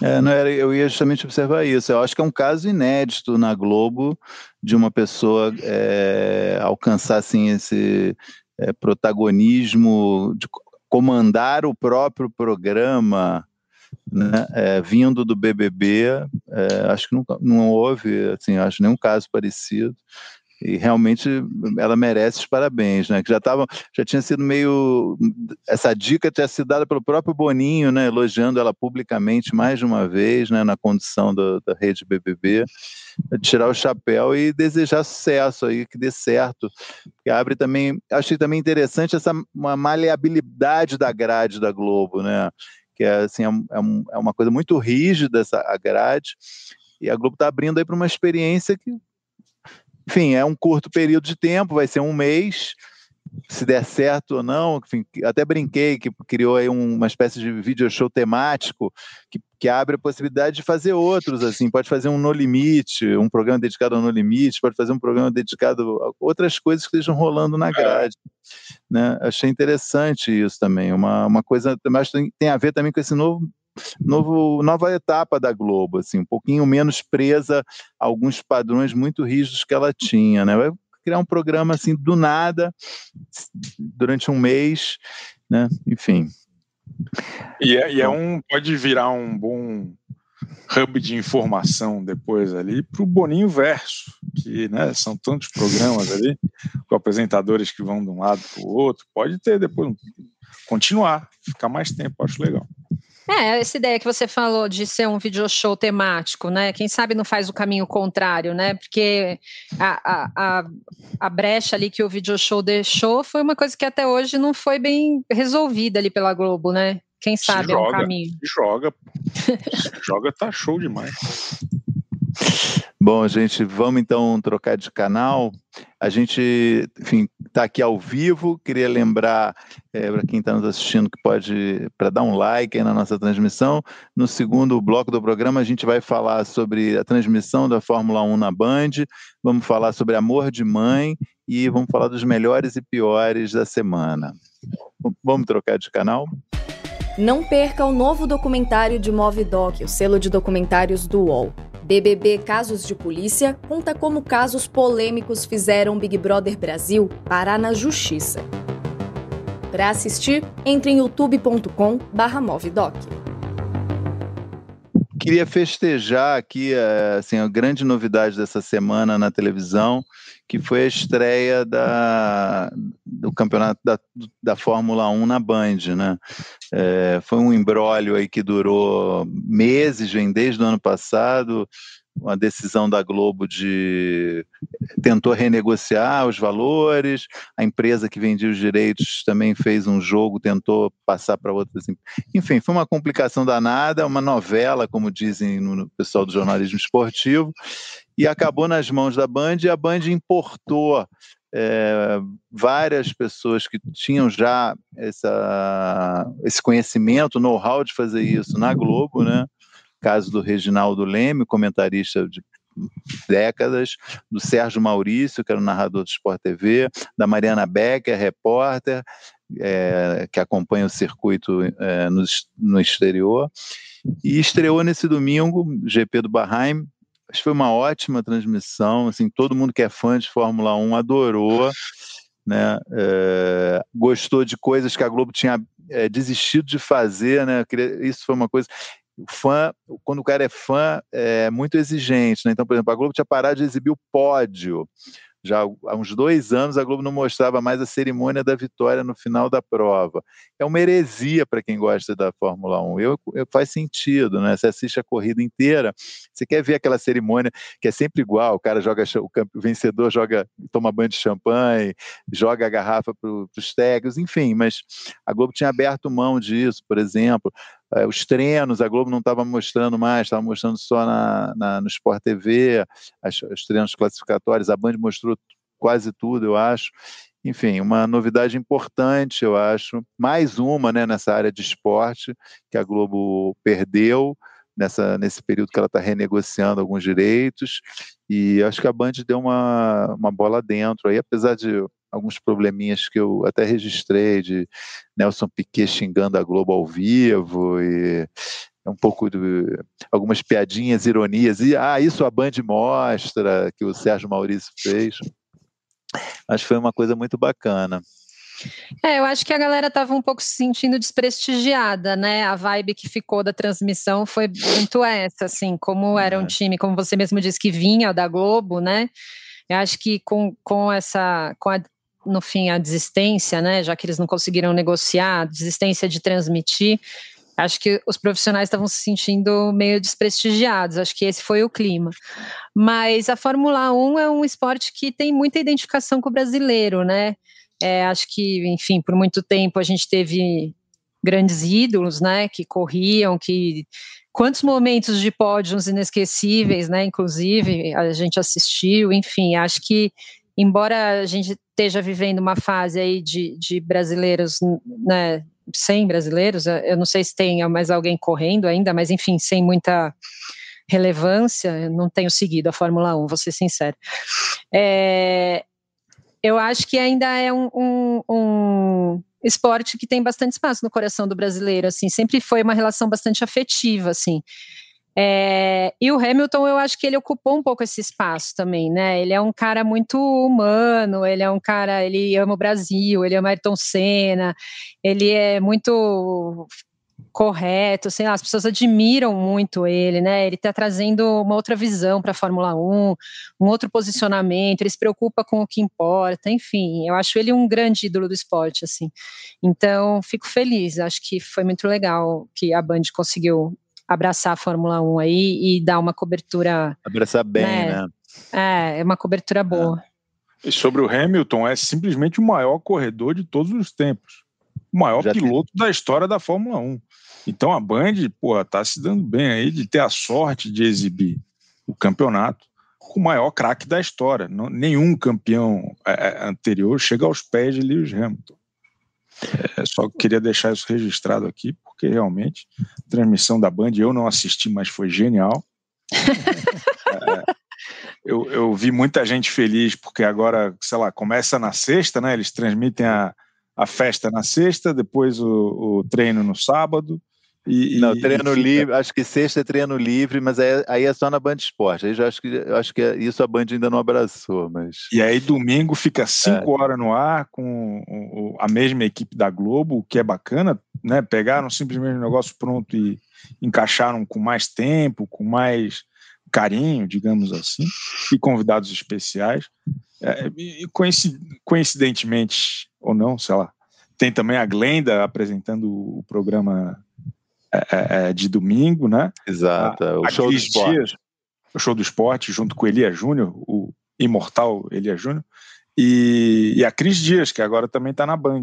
É, não era, eu ia justamente observar isso. Eu acho que é um caso inédito na Globo de uma pessoa é, alcançar assim, esse é, protagonismo, de comandar o próprio programa, né, é, vindo do BBB. É, acho que nunca, não houve, assim, acho nenhum caso parecido. e realmente ela merece os parabéns, né? Que já tava, já tinha sido meio essa dica tinha sido dada pelo próprio Boninho, né? Elogiando ela publicamente mais de uma vez, né? Na condição do, da rede BBB, tirar o chapéu e desejar sucesso aí, que dê certo. Que abre também, achei também interessante essa uma maleabilidade da grade da Globo, né? Que é assim é, é, é uma coisa muito rígida essa a grade e a Globo está abrindo aí para uma experiência que enfim, é um curto período de tempo, vai ser um mês, se der certo ou não, enfim, até brinquei que criou aí uma espécie de video show temático que, que abre a possibilidade de fazer outros, assim, pode fazer um No Limite, um programa dedicado ao No Limite, pode fazer um programa dedicado a outras coisas que estejam rolando na grade, né? Achei interessante isso também, uma, uma coisa, mas tem, tem a ver também com esse novo novo, nova etapa da Globo, assim, um pouquinho menos presa a alguns padrões muito rígidos que ela tinha, né? Vai criar um programa assim do nada durante um mês, né? Enfim. E é, e é um pode virar um bom hub de informação depois ali para o Boninho Verso, que né, são tantos programas ali, com apresentadores que vão de um lado para o outro, pode ter depois continuar, ficar mais tempo, acho legal. É, essa ideia que você falou de ser um video show temático, né? Quem sabe não faz o caminho contrário, né? Porque a, a, a, a brecha ali que o video show deixou foi uma coisa que até hoje não foi bem resolvida ali pela Globo, né? Quem sabe se joga, é um caminho. Joga, joga, tá show demais. Bom, gente, vamos então trocar de canal. A gente, enfim, está aqui ao vivo. Queria lembrar é, para quem está nos assistindo que pode para dar um like na nossa transmissão. No segundo bloco do programa, a gente vai falar sobre a transmissão da Fórmula 1 na Band. Vamos falar sobre amor de mãe e vamos falar dos melhores e piores da semana. Vamos trocar de canal? Não perca o novo documentário de Movidoc, o selo de documentários do UOL. BBB Casos de Polícia conta como casos polêmicos fizeram Big Brother Brasil parar na justiça. Para assistir, entre em youtube.com/movidoc. Queria festejar aqui eh, assim, a grande novidade dessa semana na televisão, que foi a estreia da, do campeonato da, da Fórmula 1 na Band, né? É, foi um embrólio aí que durou meses, vem desde o ano passado, uma decisão da Globo de tentou renegociar os valores, a empresa que vendia os direitos também fez um jogo, tentou passar para outras. Enfim, foi uma complicação danada, uma novela, como dizem no pessoal do jornalismo esportivo, e acabou nas mãos da Band e a Band importou é, várias pessoas que tinham já essa, esse conhecimento, know-how de fazer isso na Globo, né? Caso do Reginaldo Leme, comentarista de décadas, do Sérgio Maurício, que era o narrador do Sport TV, da Mariana Becker, repórter, é, que acompanha o circuito é, no, no exterior, e estreou nesse domingo, GP do Bahrein, Acho que foi uma ótima transmissão, assim, todo mundo que é fã de Fórmula 1 adorou, né? É, gostou de coisas que a Globo tinha é, desistido de fazer, né? Isso foi uma coisa. O fã, quando o cara é fã, é muito exigente, né? Então, por exemplo, a Globo tinha parado de exibir o pódio já há uns dois anos a Globo não mostrava mais a cerimônia da vitória no final da prova. É uma heresia para quem gosta da Fórmula 1. Eu, eu, faz sentido, né? Você assiste a corrida inteira, você quer ver aquela cerimônia que é sempre igual, o cara joga, o, o vencedor joga, toma banho de champanhe, joga a garrafa para os técnicos, enfim, mas a Globo tinha aberto mão disso, por exemplo. É, os treinos, a Globo não estava mostrando mais, estava mostrando só na, na, no Sport TV, as, os treinos classificatórios, a Band mostrou quase tudo, eu acho. Enfim, uma novidade importante, eu acho. Mais uma né, nessa área de esporte que a Globo perdeu nessa, nesse período que ela está renegociando alguns direitos. E acho que a Band deu uma, uma bola dentro aí, apesar de alguns probleminhas que eu até registrei de Nelson Piquet xingando a Globo ao vivo e um pouco de algumas piadinhas, ironias e ah, isso a Band mostra que o Sérgio Maurício fez. Acho que foi uma coisa muito bacana. É, eu acho que a galera estava um pouco se sentindo desprestigiada, né? A vibe que ficou da transmissão foi muito essa, assim, como era um é. time, como você mesmo disse, que vinha da Globo, né? Eu acho que com, com essa, com a, no fim, a desistência, né, já que eles não conseguiram negociar, desistência de transmitir, acho que os profissionais estavam se sentindo meio desprestigiados, acho que esse foi o clima. Mas a Fórmula 1 é um esporte que tem muita identificação com o brasileiro, né? É, acho que, enfim, por muito tempo a gente teve grandes ídolos, né, que corriam, que quantos momentos de pódios inesquecíveis, né, inclusive a gente assistiu, enfim, acho que embora a gente esteja vivendo uma fase aí de, de brasileiros, né, sem brasileiros, eu não sei se tem mais alguém correndo ainda, mas enfim, sem muita relevância, eu não tenho seguido a Fórmula 1, vou ser sincero. É, eu acho que ainda é um, um, um, esporte que tem bastante espaço no coração do brasileiro, assim, sempre foi uma relação bastante afetiva, assim. É, e o Hamilton, eu acho que ele ocupou um pouco esse espaço também, né? Ele é um cara muito humano, ele é um cara, ele ama o Brasil, ele ama Ayrton Senna, ele é muito correto, sei lá, as pessoas admiram muito ele, né? Ele está trazendo uma outra visão para a Fórmula 1, um outro posicionamento, ele se preocupa com o que importa, enfim, eu acho ele um grande ídolo do esporte, assim. Então, fico feliz, acho que foi muito legal que a Band conseguiu abraçar a Fórmula 1 aí e dar uma cobertura. Abraçar bem, né? né? É, é uma cobertura boa. É. E sobre o Hamilton, é simplesmente o maior corredor de todos os tempos. O maior Já piloto tem... da história da Fórmula 1. Então a Band, pô, tá se dando bem aí de ter a sorte de exibir o campeonato com o maior craque da história. Não, nenhum campeão é, é anterior chega aos pés de Lewis Hamilton. É, só queria deixar isso registrado aqui, porque realmente a transmissão da Band eu não assisti, mas foi genial. é, eu, eu, vi muita gente feliz, porque agora, sei lá, começa na sexta, né? Eles transmitem a, a festa na sexta, depois o, o treino no sábado, e, não, treino e livre, acho que sexta é treino livre, mas aí, aí é só na Band Esporte. Aí já acho que acho que é, isso a Band ainda não abraçou, mas. E aí domingo fica cinco é. horas no ar com a mesma equipe da Globo, o que é bacana, né? Pegaram simplesmente o negócio pronto e encaixaram com mais tempo, com mais carinho, digamos assim, e convidados especiais. É, e coincidentemente ou não, sei lá, tem também a Glenda apresentando o programa é, é, é, de domingo, né? Exato, a, o show do esporte. Dias, o show do esporte, junto com Elia Júnior, o imortal Elia Júnior, e, e, a Cris Dias, que agora também está na Band.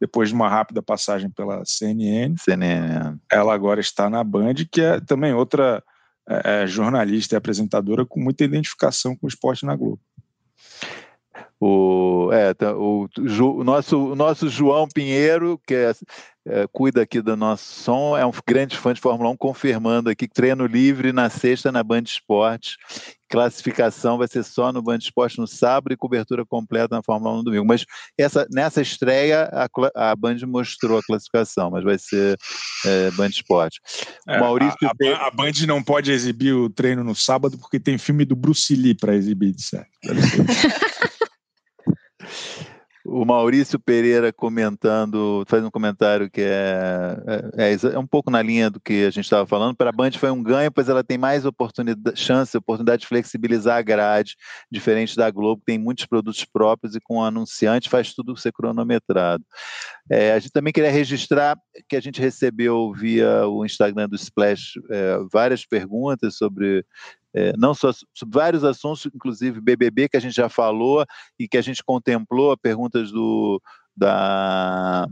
Depois de uma rápida passagem pela CNN, CNN, ela agora está na Band, que é também outra é, é jornalista e apresentadora com muita identificação com o esporte na Globo. O, é, tá, o, o, nosso, o nosso João Pinheiro, que é, é, cuida aqui do nosso som, é um grande fã de Fórmula 1, confirmando aqui que treino livre na sexta na Band Esportes. Classificação vai ser só no Band Esportes no sábado e cobertura completa na Fórmula 1 no domingo. Mas essa, nessa estreia, a, a Band mostrou a classificação, mas vai ser é, Band Esportes. É, Maurício a, a, a, Band não pode exibir o treino no sábado porque tem filme do Bruce Lee para exibir, de certo. O Maurício Pereira comentando, faz um comentário que é, é, é, é um pouco na linha do que a gente estava falando. Para a Band foi um ganho, pois ela tem mais oportunidade, chance, oportunidade de flexibilizar a grade, diferente da Globo, que tem muitos produtos próprios e com o anunciante faz tudo ser cronometrado. É, a gente também queria registrar que a gente recebeu via o Instagram do Splash é, várias perguntas sobre é, não só sobre vários assuntos, inclusive BBB, que a gente já falou e que a gente contemplou, perguntas do, da,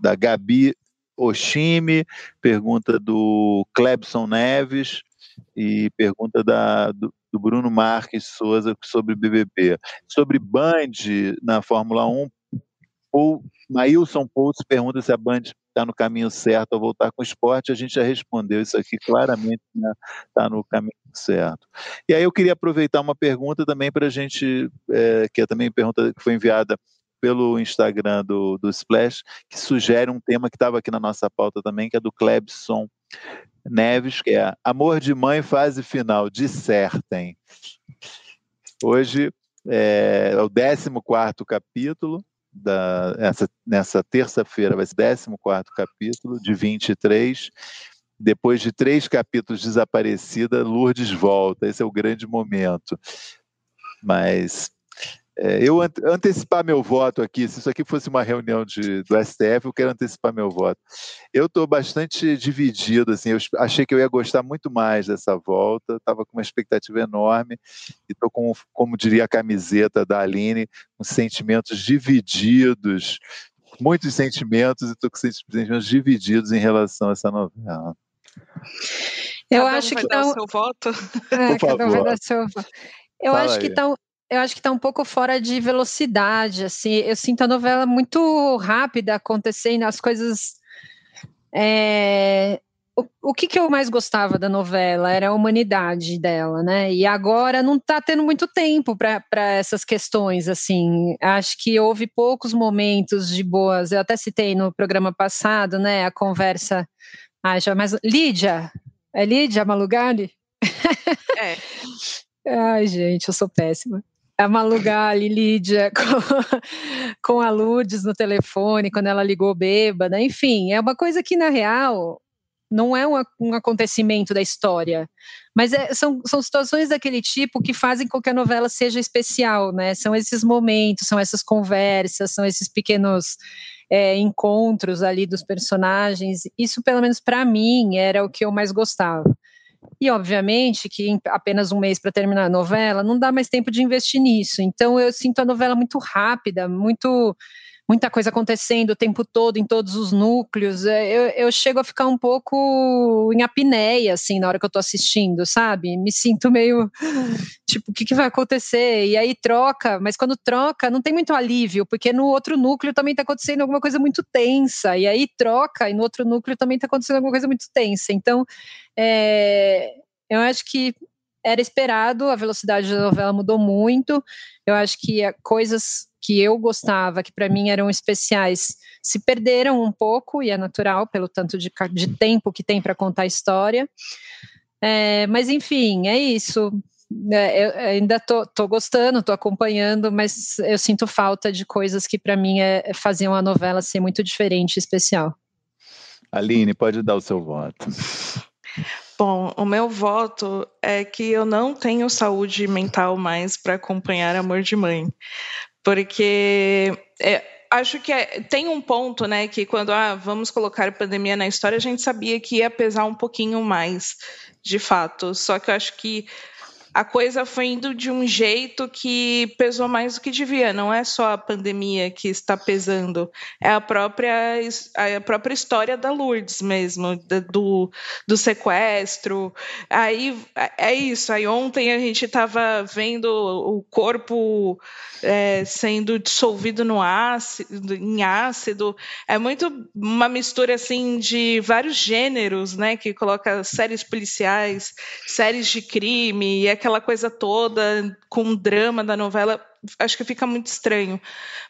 da Gabi Oshimi, pergunta do Clebson Neves e pergunta da, do, do Bruno Marques Souza sobre BBB. Sobre Band na Fórmula 1, o Maílson Pouso pergunta se a Band está no caminho certo ao voltar com o esporte, a gente já respondeu isso aqui claramente, está né? Tá no caminho certo. E aí eu queria aproveitar uma pergunta também para a gente, é, que é também pergunta que foi enviada pelo Instagram do, do Splash, que sugere um tema que estava aqui na nossa pauta também, que é do Klebson Neves, que é Amor de Mãe, fase final, dissertem. Hoje é, é o 14 capítulo, da, essa, nessa terça-feira vai ser o 14 capítulo, de 23. Depois de três capítulos desaparecida, Lourdes volta. Esse é o grande momento. Mas é, eu antecipar meu voto aqui, se isso aqui fosse uma reunião de, do STF, eu quero antecipar meu voto. Eu estou bastante dividido, assim, eu achei que eu ia gostar muito mais dessa volta, estava com uma expectativa enorme e estou com, como diria a camiseta da Aline, com sentimentos divididos, muitos sentimentos e estou com sentimentos divididos em relação a essa novela. Eu cada acho um que vai dar o seu voto. É, Por cada um vai dar seu voto. Eu Fala acho que estão eu acho que está um pouco fora de velocidade, assim, eu sinto a novela muito rápida acontecendo, as coisas... É, o, o que, que eu mais gostava da novela era a humanidade dela, né? E agora não está tendo muito tempo para essas questões, assim. Acho que houve poucos momentos de boas. Eu até citei no programa passado, né? A conversa. Ah, já mais. Lídia! É Lídia Malugari? É. Ai, gente, eu sou péssima a Malu Gali, Lídia, com, com a Lourdes no telefone, quando ela ligou bêbada, enfim, é uma coisa que, na real, não é um, um acontecimento da história, mas é, são, são situações daquele tipo que fazem com que a novela seja especial, né? São esses momentos, são essas conversas, são esses pequenos é, encontros ali dos personagens. Isso, pelo menos para mim, era o que eu mais gostava. E, obviamente, que apenas um mês para terminar a novela, não dá mais tempo de investir nisso. Então, eu sinto a novela muito rápida, muito muita coisa acontecendo o tempo todo em todos os núcleos. É, eu, eu chego a ficar um pouco em apneia, assim, na hora que eu tô assistindo, sabe? Me sinto meio, tipo, o que, que vai acontecer? E aí troca, mas quando troca, não tem muito alívio, porque no outro núcleo também tá acontecendo alguma coisa muito tensa, e aí troca, e no outro núcleo também tá acontecendo alguma coisa muito tensa. Então, é, eu acho que era esperado, a velocidade da novela mudou muito. Eu acho que coisas que eu gostava, que para mim eram especiais, se perderam um pouco, e é natural, pelo tanto de, de tempo que tem para contar a história. É, mas, enfim, é isso. É, eu ainda tô, tô gostando, tô acompanhando, mas eu sinto falta de coisas que para mim é, é, faziam a novela ser muito diferente e especial. Aline, pode dar o seu voto. Bom, o meu voto é que eu não tenho saúde mental mais para acompanhar Amor de Mãe. Porque é, acho que é, tem um ponto, né, que quando ah, vamos colocar pandemia na história, a gente sabia que ia pesar um pouquinho mais, de fato. Só que eu acho que a coisa foi indo de um jeito que pesou mais do que devia. Não é só a pandemia que está pesando, é a própria, a própria história da Lourdes mesmo, do, do sequestro. Aí é isso. Aí ontem a gente estava vendo o corpo é, sendo dissolvido no ácido, em ácido. É muito uma mistura assim de vários gêneros, né? Que coloca séries policiais, séries de crime e aquela coisa toda com o drama da novela, acho que fica muito estranho.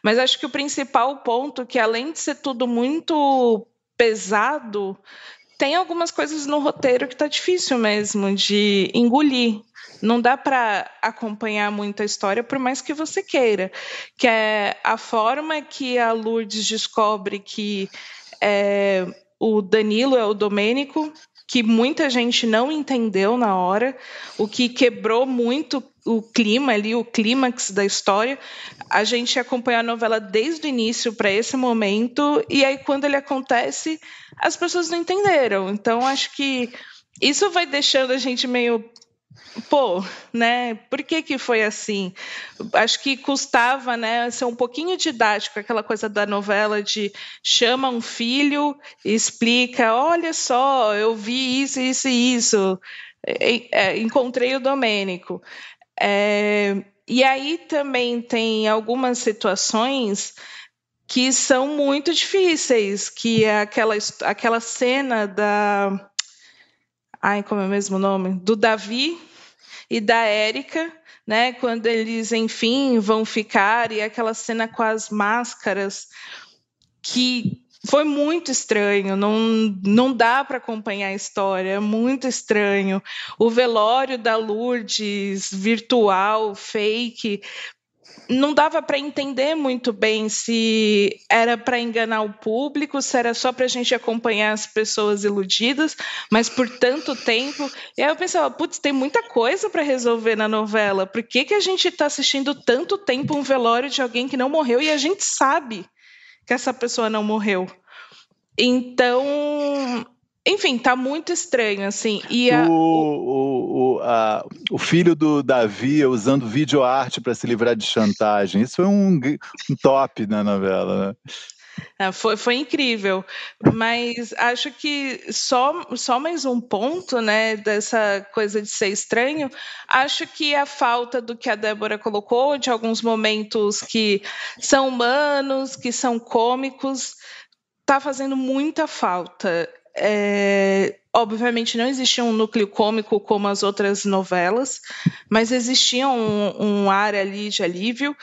Mas acho que o principal ponto que além de ser tudo muito pesado, tem algumas coisas no roteiro que tá difícil mesmo de engolir. Não dá para acompanhar muita história por mais que você queira. Que é a forma que a Lourdes descobre que é, o Danilo é o Domênico, que muita gente não entendeu na hora, o que quebrou muito o clima ali, o clímax da história. A gente acompanha a novela desde o início para esse momento, e aí quando ele acontece, as pessoas não entenderam. Então acho que isso vai deixando a gente meio pô, né? Por que que foi assim? Acho que custava, né, ser um pouquinho didático, aquela coisa da novela de chama um filho, explica, olha só, eu vi isso, isso e isso, é, encontrei o Domênico. É, e aí também tem algumas situações que são muito difíceis, que é aquela, aquela cena da. Ai, como é o mesmo nome? Do Davi e da Érica, né, quando eles, enfim, vão ficar, e aquela cena com as máscaras, que foi muito estranho, não, não dá para acompanhar a história, é muito estranho. O velório da Lourdes, virtual, fake, não dava para entender muito bem se era para enganar o público, se era só para a gente acompanhar as pessoas iludidas, mas por tanto tempo. E aí eu pensava, putz, tem muita coisa para resolver na novela. Por que, que a gente está assistindo tanto tempo um velório de alguém que não morreu e a gente sabe que essa pessoa não morreu? Então, enfim, tá muito estranho, assim. E a, o, o, o, a, o, filho do Davi usando videoarte para se livrar de chantagem. Isso foi um, um top na novela, né? É, foi, foi incrível, mas acho que só, só mais um ponto, né, dessa coisa de ser estranho. Acho que a falta do que a Débora colocou, de alguns momentos que são humanos, que são cômicos, tá fazendo muita falta. É, obviamente não existia um núcleo cômico como as outras novelas, mas existia um, um ar ali de alívio.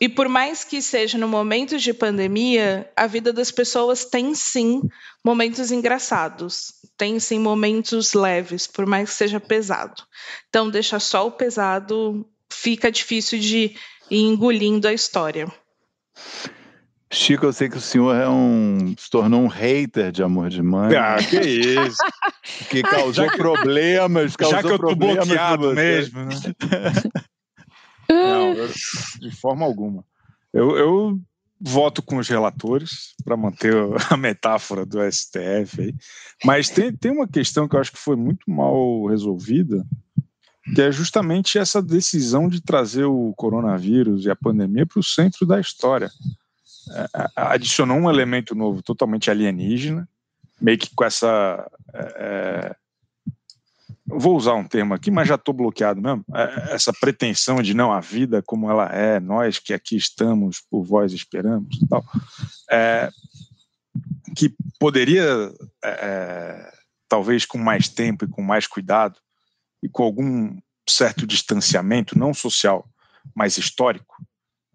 E por mais que seja no momento de pandemia, a vida das pessoas tem sim momentos engraçados, tem sim momentos leves, por mais que seja pesado. Então, deixa só o pesado, fica difícil de ir engolindo a história. Chico, eu sei que o senhor é um, se tornou um hater de amor de mãe. Ah, que isso. que causou já problemas, causou Já que eu tô bloqueado mesmo, né? Não, eu, de forma alguma. Eu, eu voto com os relatores para manter a metáfora do STF aí. Mas tem, tem uma questão que eu acho que foi muito mal resolvida, que é justamente essa decisão de trazer o coronavírus e a pandemia para o centro da história adicionou um elemento novo totalmente alienígena, meio que com essa. É, é vou usar um termo aqui, mas já estou bloqueado mesmo. É, essa pretensão de não, a vida como ela é, nós que aqui estamos, por vós esperamos e tal. É, que poderia, é, é, talvez com mais tempo e com mais cuidado, e com algum certo distanciamento, não social, mas histórico,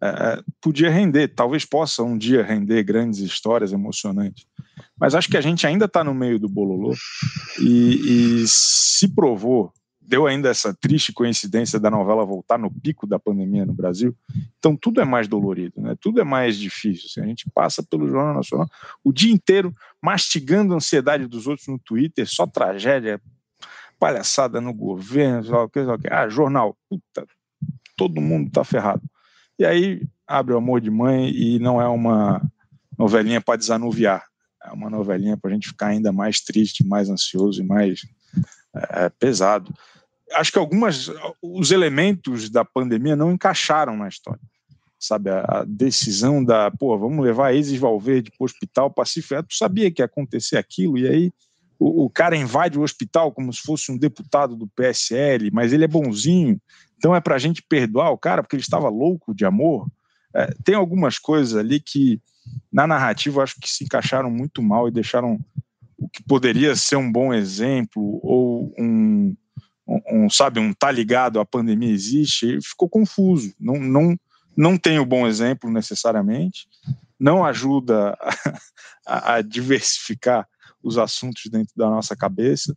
é, é, podia render, talvez possa um dia render grandes histórias emocionantes. Mas acho que a gente ainda está no meio do bololô e, e, se provou, deu ainda essa triste coincidência da novela voltar no pico da pandemia no Brasil. Então tudo é mais dolorido, né? tudo é mais difícil. Assim, a gente passa pelo Jornal Nacional o dia inteiro mastigando a ansiedade dos outros no Twitter, só tragédia, palhaçada no governo, só, só, ah, jornal, puta, todo mundo está ferrado. E aí abre o amor de mãe e não é uma novelinha para desanuviar. É uma novelinha para a gente ficar ainda mais triste, mais ansioso e mais é, pesado. Acho que algumas os elementos da pandemia não encaixaram na história. Sabe, a, a decisão da, pô, vamos levar a Isis Valverde para o hospital se ferrar. Tu sabia que ia acontecer aquilo, e aí o, o, cara invade o hospital como se fosse um deputado do PSL, mas ele é bonzinho, então é para a gente perdoar o cara porque ele estava louco de amor. É, tem algumas coisas ali que na narrativa acho que se encaixaram muito mal e deixaram o que poderia ser um bom exemplo ou um, um, um sabe um tá ligado a pandemia existe ficou confuso. Não não não tem o bom exemplo necessariamente. Não ajuda a, a diversificar os assuntos dentro da nossa cabeça.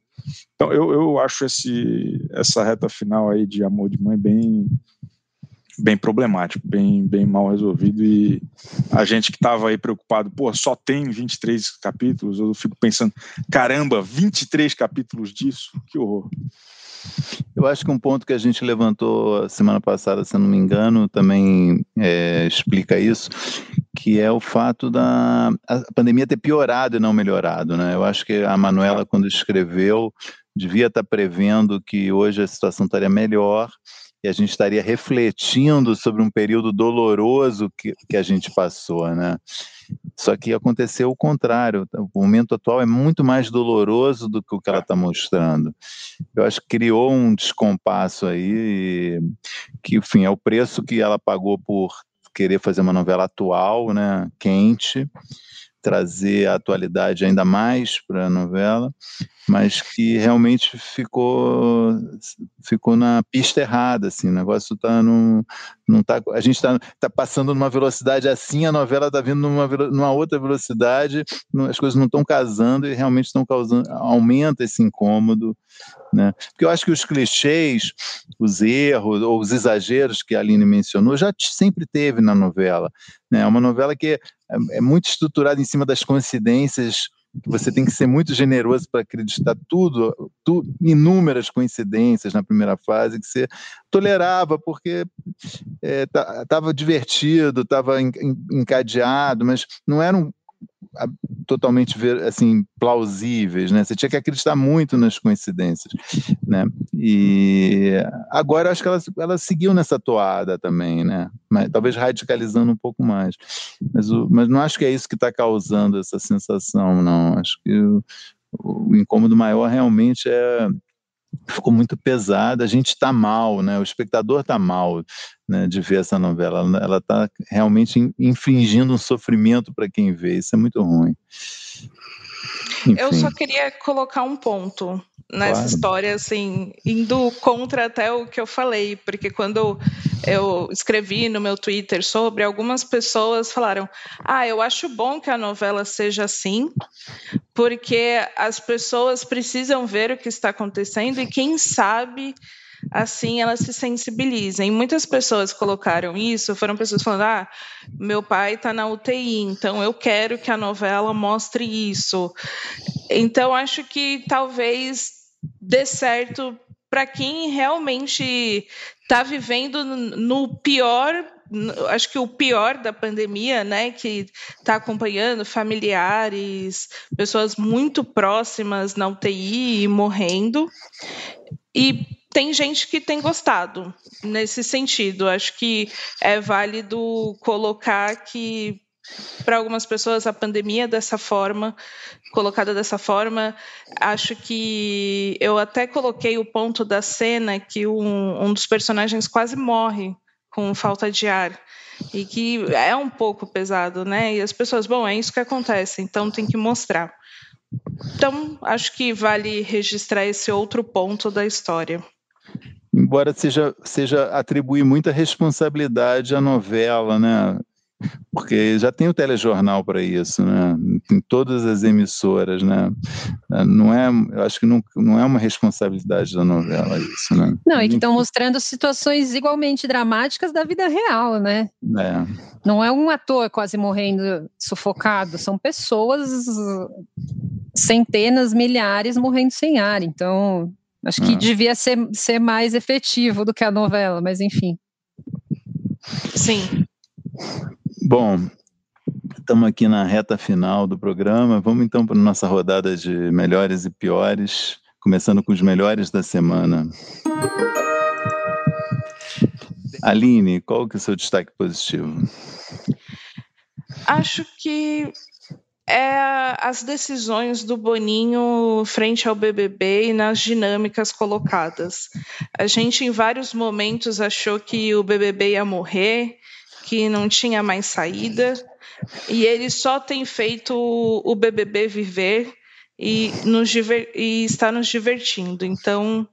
Então, eu, eu acho esse, essa reta final aí de Amor de Mãe bem bem problemático, bem, bem mal resolvido e a gente que estava aí preocupado, pô, só tem 23 capítulos, eu fico pensando, caramba, 23 capítulos disso, que horror. Eu acho que um ponto que a gente levantou semana passada, se não me engano, também é, explica isso, que é o fato da pandemia ter piorado e não melhorado. Né? Eu acho que a Manuela, quando escreveu, devia estar prevendo que hoje a situação estaria melhor a gente estaria refletindo sobre um período doloroso que, que a gente passou, né? Só que aconteceu o contrário. O momento atual é muito mais doloroso do que o que ela está mostrando. Eu acho que criou um descompasso aí, que, enfim, é o preço que ela pagou por querer fazer uma novela atual, né, quente, trazer a atualidade ainda mais para a novela, mas que realmente ficou ficou na pista errada, assim, o negócio está no não tá, a gente está tá passando numa velocidade assim, a novela está vindo numa, numa outra velocidade, as coisas não estão casando e realmente estão causando aumenta esse incômodo Né? Porque eu acho que os clichês, os erros ou os exageros que a Aline mencionou já sempre teve na novela. Né? É uma novela que é, é muito estruturada em cima das coincidências que você tem que ser muito generoso para acreditar tudo, tu, inúmeras coincidências na primeira fase que você tolerava porque estava é, divertido, estava encadeado, mas não eram totalmente assim plausíveis, né? Você tinha que acreditar muito nas coincidências, né? E agora acho que ela, ela seguiu nessa toada também, né? Mas, talvez radicalizando um pouco mais, mas, o, mas não acho que é isso que está causando essa sensação, não. Acho que o, o incômodo maior realmente é ficou muito pesada, a gente está mal, né? O espectador está mal né, de ver essa novela. Ela está realmente infringindo um sofrimento para quem vê. Isso é muito ruim. Enfim. Eu só queria colocar um ponto nessa claro. história, assim, indo contra até o que eu falei, porque quando eu escrevi no meu Twitter sobre, algumas pessoas falaram: Ah, eu acho bom que a novela seja assim, porque as pessoas precisam ver o que está acontecendo e quem sabe assim elas se sensibilizem. Muitas pessoas colocaram isso, foram pessoas falando: ah, meu pai está na UTI, então eu quero que a novela mostre isso. Então, acho que talvez dê certo para quem realmente está vivendo no pior acho que o pior da pandemia, né, que está acompanhando familiares, pessoas muito próximas na UTI e morrendo. E tem gente que tem gostado nesse sentido. Acho que é válido colocar que para algumas pessoas a pandemia dessa forma, colocada dessa forma, acho que eu até coloquei o ponto da cena que um, um dos personagens quase morre com falta de ar e que é um pouco pesado, né? E as pessoas, bom, é isso que acontece, então tem que mostrar. Então, acho que vale registrar esse outro ponto da história embora seja, seja atribuir muita responsabilidade à novela, né? Porque já tem o telejornal para isso, né? Em todas as emissoras, né? Não é, eu acho que não, não é uma responsabilidade da novela isso, né? Não, e que estão mostrando situações igualmente dramáticas da vida real, né? É. Não é um ator quase morrendo sufocado, são pessoas centenas, milhares morrendo sem ar. Então, Acho que ah. devia ser, ser mais efetivo do que a novela, mas enfim. Sim. Bom, estamos aqui na reta final do programa. Vamos então para a nossa rodada de melhores e piores, começando com os melhores da semana. Aline, qual que é o seu destaque positivo? Acho que é as decisões do Boninho frente ao BBB e nas dinâmicas colocadas. A gente, em vários momentos, achou que o BBB ia morrer, que não tinha mais saída, e ele só tem feito o BBB viver e, nos e está nos divertindo. Então,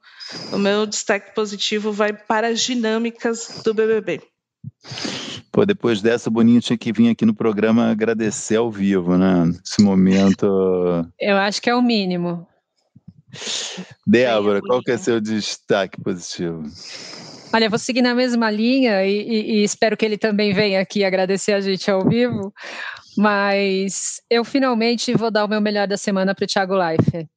o meu destaque positivo vai para as dinâmicas do BBB. Pô, depois dessa, o Boninho tinha que vir aqui no programa agradecer ao vivo, né? Esse momento. Eu acho que é o mínimo. Débora, qual que é seu destaque positivo? Olha, vou seguir na mesma linha e, e, e, espero que ele também venha aqui agradecer a gente ao vivo. Mas eu finalmente vou dar o meu melhor da semana para o Thiago Leifert.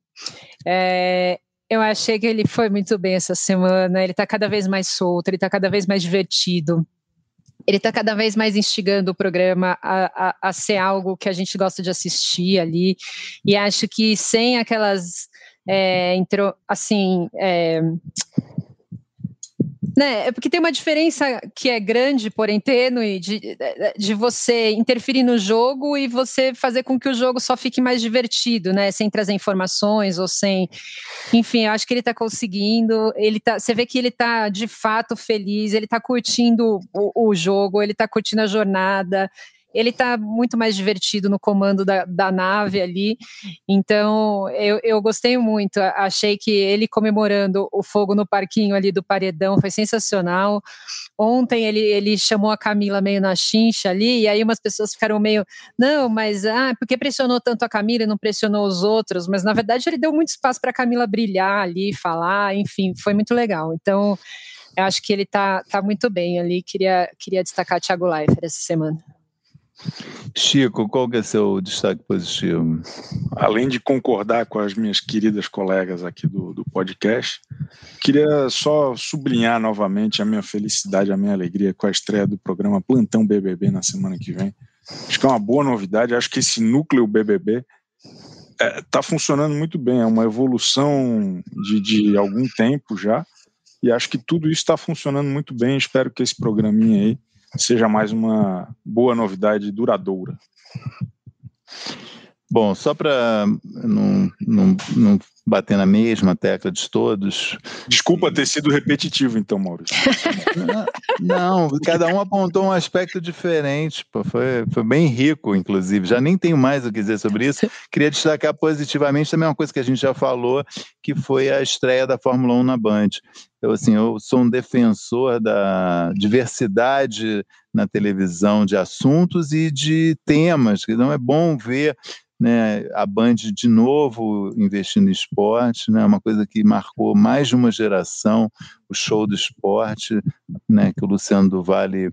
É, eu achei que ele foi muito bem essa semana. Ele está cada vez mais solto, ele está cada vez mais divertido ele está cada vez mais instigando o programa a, a, a, ser algo que a gente gosta de assistir ali, e acho que sem aquelas, é, intro, assim, é, né, é porque tem uma diferença que é grande, porém tênue, de, de você interferir no jogo e você fazer com que o jogo só fique mais divertido, né? Sem trazer informações ou sem. Enfim, eu acho que ele está conseguindo. Ele tá, você vê que ele está de fato feliz, ele está curtindo o, o, jogo, ele está curtindo a jornada. Ele está muito mais divertido no comando da, da nave ali. Então, eu, eu gostei muito. Achei que ele comemorando o fogo no parquinho ali do paredão foi sensacional. Ontem ele, ele chamou a Camila meio na chincha ali, e aí umas pessoas ficaram meio, não, mas ah, porque pressionou tanto a Camila e não pressionou os outros? Mas na verdade ele deu muito espaço para a Camila brilhar ali, falar, enfim, foi muito legal. Então, eu acho que ele está tá muito bem ali. Queria, queria destacar Thiago Leifert essa semana. Chico, qual que é seu destaque positivo? Além de concordar com as minhas queridas colegas aqui do, do podcast, queria só sublinhar novamente a minha felicidade, a minha alegria com a estreia do programa Plantão BBB na semana que vem. Acho que é uma boa novidade, acho que esse núcleo BBB está é, tá funcionando muito bem, é uma evolução de, de algum tempo já, e acho que tudo isso está funcionando muito bem. Espero que esse programinha aí seja mais uma boa novidade duradoura. Bom, só para não, não, não bater na mesma tecla de todos. Desculpa ter sido repetitivo, então, Maurício. Não, cada um apontou um aspecto diferente. Pô, foi, foi bem rico, inclusive. Já nem tenho mais o que dizer sobre isso. Queria destacar positivamente também uma coisa que a gente já falou, que foi a estreia da Fórmula 1 na Band. Eu, assim, eu sou um defensor da diversidade na televisão de assuntos e de temas. Então é bom ver né, a Band de novo investindo em esporte, né, uma coisa que marcou mais de uma geração, o show do esporte, né, que o Luciano do Vale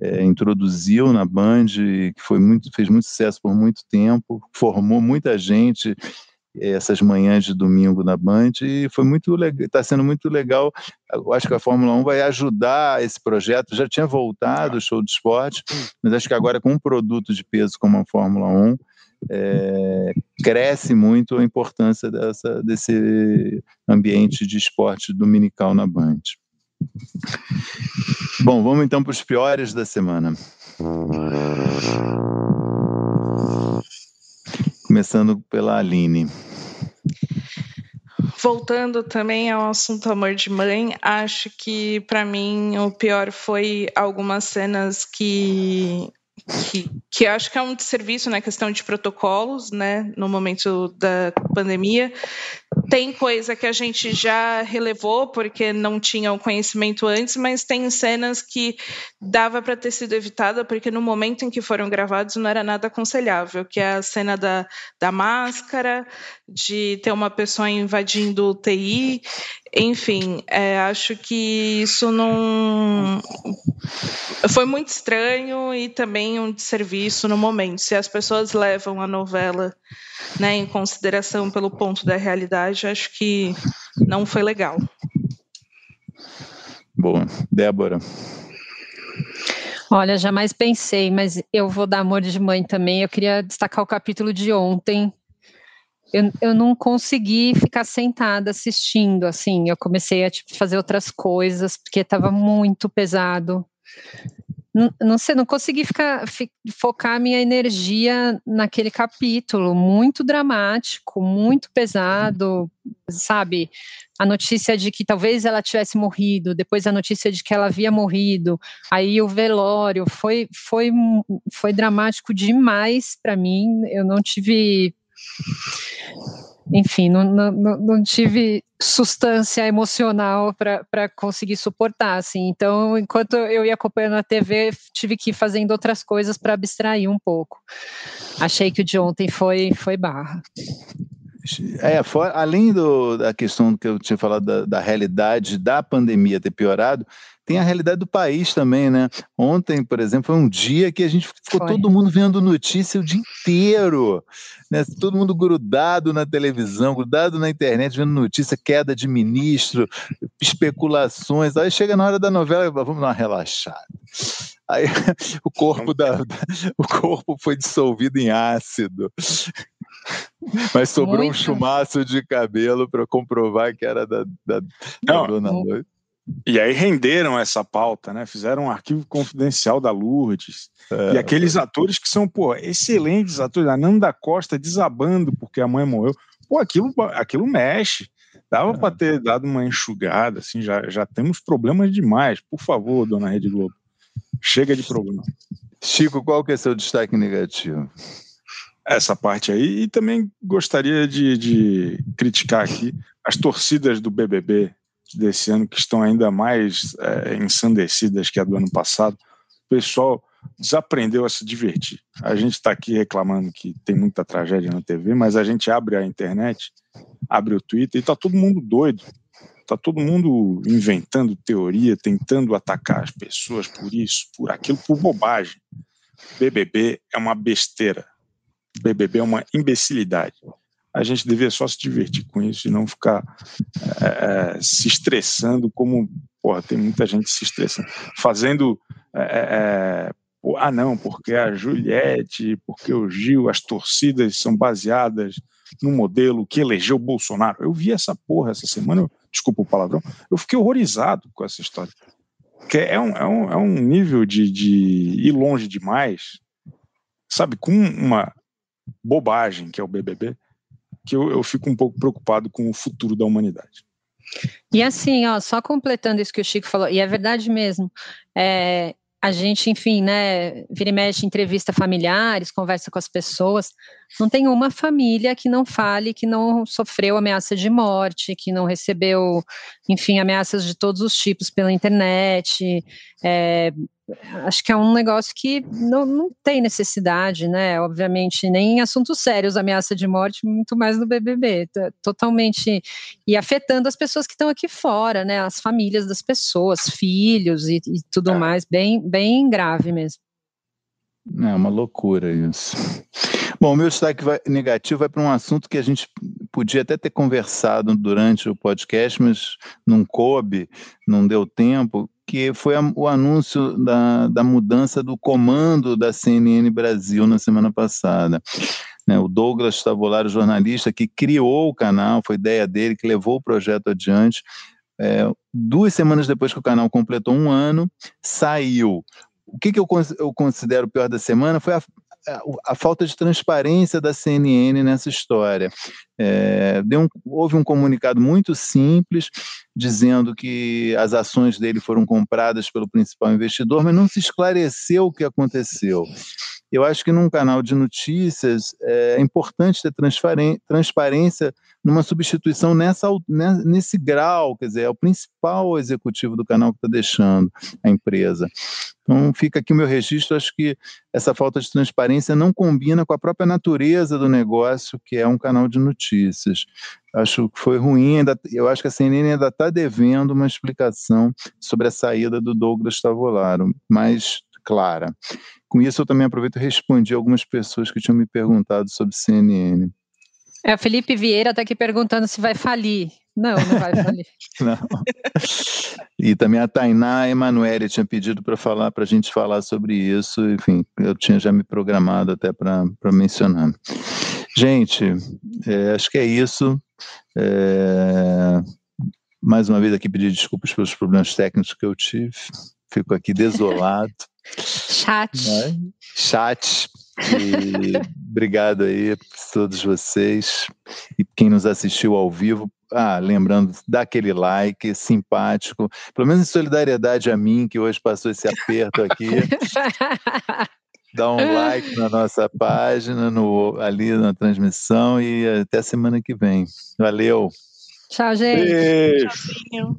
é, introduziu na Band, que foi muito, fez muito sucesso por muito tempo, formou muita gente essas manhãs de domingo na Band e foi muito legal, está sendo muito legal. Eu acho que a Fórmula 1 vai ajudar esse projeto. Já tinha voltado o show do esporte, mas acho que agora com um produto de peso como a Fórmula 1, é, cresce muito a importância dessa, desse ambiente de esporte dominical na Band. Bom, vamos então para os piores da semana. Começando pela Aline. Voltando também ao assunto amor de mãe, acho que para mim o pior foi algumas cenas que que, que acho que é um serviço na né, questão de protocolos, né, no momento da pandemia. Tem coisa que a gente já relevou porque não tinha o conhecimento antes, mas tem cenas que dava para ter sido evitada porque no momento em que foram gravados não era nada aconselhável, que é a cena da, da máscara, de ter uma pessoa invadindo o TI, enfim, é, acho que isso não foi muito estranho e também um desserviço no momento. Se as pessoas levam a novela né, em consideração pelo ponto da realidade, acho que não foi legal. Bom, Débora. Olha, jamais pensei, mas eu vou dar amor de mãe também. Eu queria destacar o capítulo de ontem. Eu, eu não consegui ficar sentada assistindo, assim. Eu comecei a tipo, fazer outras coisas, porque estava muito pesado não, não sei, não consegui ficar, focar minha energia naquele capítulo, muito dramático, muito pesado, sabe? A notícia de que talvez ela tivesse morrido, depois a notícia de que ela havia morrido, aí o velório, foi, foi, foi dramático demais para mim, eu não tive enfim, não, não, não tive substância emocional para conseguir suportar, assim. Então, enquanto eu ia acompanhando a TV, tive que ir fazendo outras coisas para abstrair um pouco. Achei que o de ontem foi, foi barra. É, for, além do, da questão que eu tinha falado da, da realidade da pandemia ter piorado, tem a realidade do país também, né? Ontem, por exemplo, foi um dia que a gente ficou foi. todo mundo vendo notícia o dia inteiro, né? Todo mundo grudado na televisão, grudado na internet, vendo notícia, queda de ministro, especulações. Aí chega na hora da novela, vamos dar uma relaxada. Aí o corpo, da, o corpo foi dissolvido em ácido. Mas sobrou Muito. um chumaço de cabelo para comprovar que era da, da, da dona Lourdes. E aí renderam essa pauta, né? Fizeram um arquivo confidencial da Lourdes. É, e aqueles é. atores que são, pô, excelentes atores. A Nanda Costa desabando porque a mãe morreu. Pô, aquilo, aquilo mexe. Dava é. para ter dado uma enxugada, assim, já, já temos problemas demais. Por favor, dona Rede Globo. Chega de problema. Chico, qual que é seu destaque negativo? Essa parte aí. E também gostaria de, de criticar aqui as torcidas do BBB desse ano, que estão ainda mais é, ensandecidas que a do ano passado. O pessoal desaprendeu a se divertir. A gente está aqui reclamando que tem muita tragédia na TV, mas a gente abre a internet, abre o Twitter e está todo mundo doido. Está todo mundo inventando teoria, tentando atacar as pessoas por isso, por aquilo, por bobagem. BBB é uma besteira. BBB é uma imbecilidade. A gente deveria só se divertir com isso e não ficar é, se estressando como porra, tem muita gente se estressando, fazendo é, ah não, porque a Juliette, porque o Gil, as torcidas são baseadas no modelo que elegeu Bolsonaro. Eu vi essa porra essa semana, eu, desculpa o palavrão, eu fiquei horrorizado com essa história. Que é um, é um, é um nível de, de ir longe demais, sabe, com uma bobagem que é o BBB, que eu, eu fico um pouco preocupado com o futuro da humanidade. E assim, ó, só completando isso que o Chico falou, e é verdade mesmo, é, a gente, enfim, né, vira e mexe, entrevista familiares, conversa com as pessoas. Não tem uma família que não fale que não sofreu ameaça de morte, que não recebeu, enfim, ameaças de todos os tipos pela internet. É, acho que é um negócio que não, não tem necessidade, né? Obviamente, nem em assuntos sérios, ameaça de morte, muito mais no BBB, totalmente e afetando as pessoas que estão aqui fora, né? As famílias das pessoas, filhos e, e tudo é. mais, bem, bem grave mesmo. É uma loucura isso. Bom, o meu destaque vai, negativo vai para um assunto que a gente podia até ter conversado durante o podcast, mas não coube, não deu tempo, que foi a, o anúncio da, da mudança do comando da CNN Brasil na semana passada. Né, o Douglas Tavolaro, jornalista que criou o canal, foi ideia dele, que levou o projeto adiante. É, duas semanas depois que o canal completou um ano, saiu. O que, que eu, eu considero pior da semana foi a, a, falta de transparência da CNN nessa história. É, um, houve um comunicado muito simples dizendo que as ações dele foram compradas pelo principal investidor, mas não se esclareceu o que aconteceu. Eu acho que num canal de notícias é importante ter transparência numa substituição nessa, né, nesse grau, quer dizer, é o principal executivo do canal que está deixando a empresa. Então fica aqui o meu registro, acho que essa falta de transparência não combina com a própria natureza do negócio, que é um canal de notícias. Acho que foi ruim, ainda, eu acho que a CNN ainda está devendo uma explicação sobre a saída do Douglas Tavolaro, mais clara. Com isso, eu também aproveito e respondi algumas pessoas que tinham me perguntado sobre CNN. É, o Felipe Vieira está aqui perguntando se vai falir. Não, não vai falir. não. E também a Tainá Emanuele tinha pedido para falar, para a gente falar sobre isso. Enfim, eu tinha já me programado até para mencionar. Gente, é, acho que é isso. É, mais uma vez aqui pedir desculpas pelos problemas técnicos que eu tive. Fico aqui desolado. Chat. Né? Chat. E obrigado aí a todos vocês e quem nos assistiu ao vivo. Ah, lembrando, dá aquele like simpático, pelo menos em solidariedade a mim, que hoje passou esse aperto aqui. dá um like na nossa página, no, ali na transmissão e até semana que vem. Valeu. Tchau, gente. Beijo. Tchauzinho.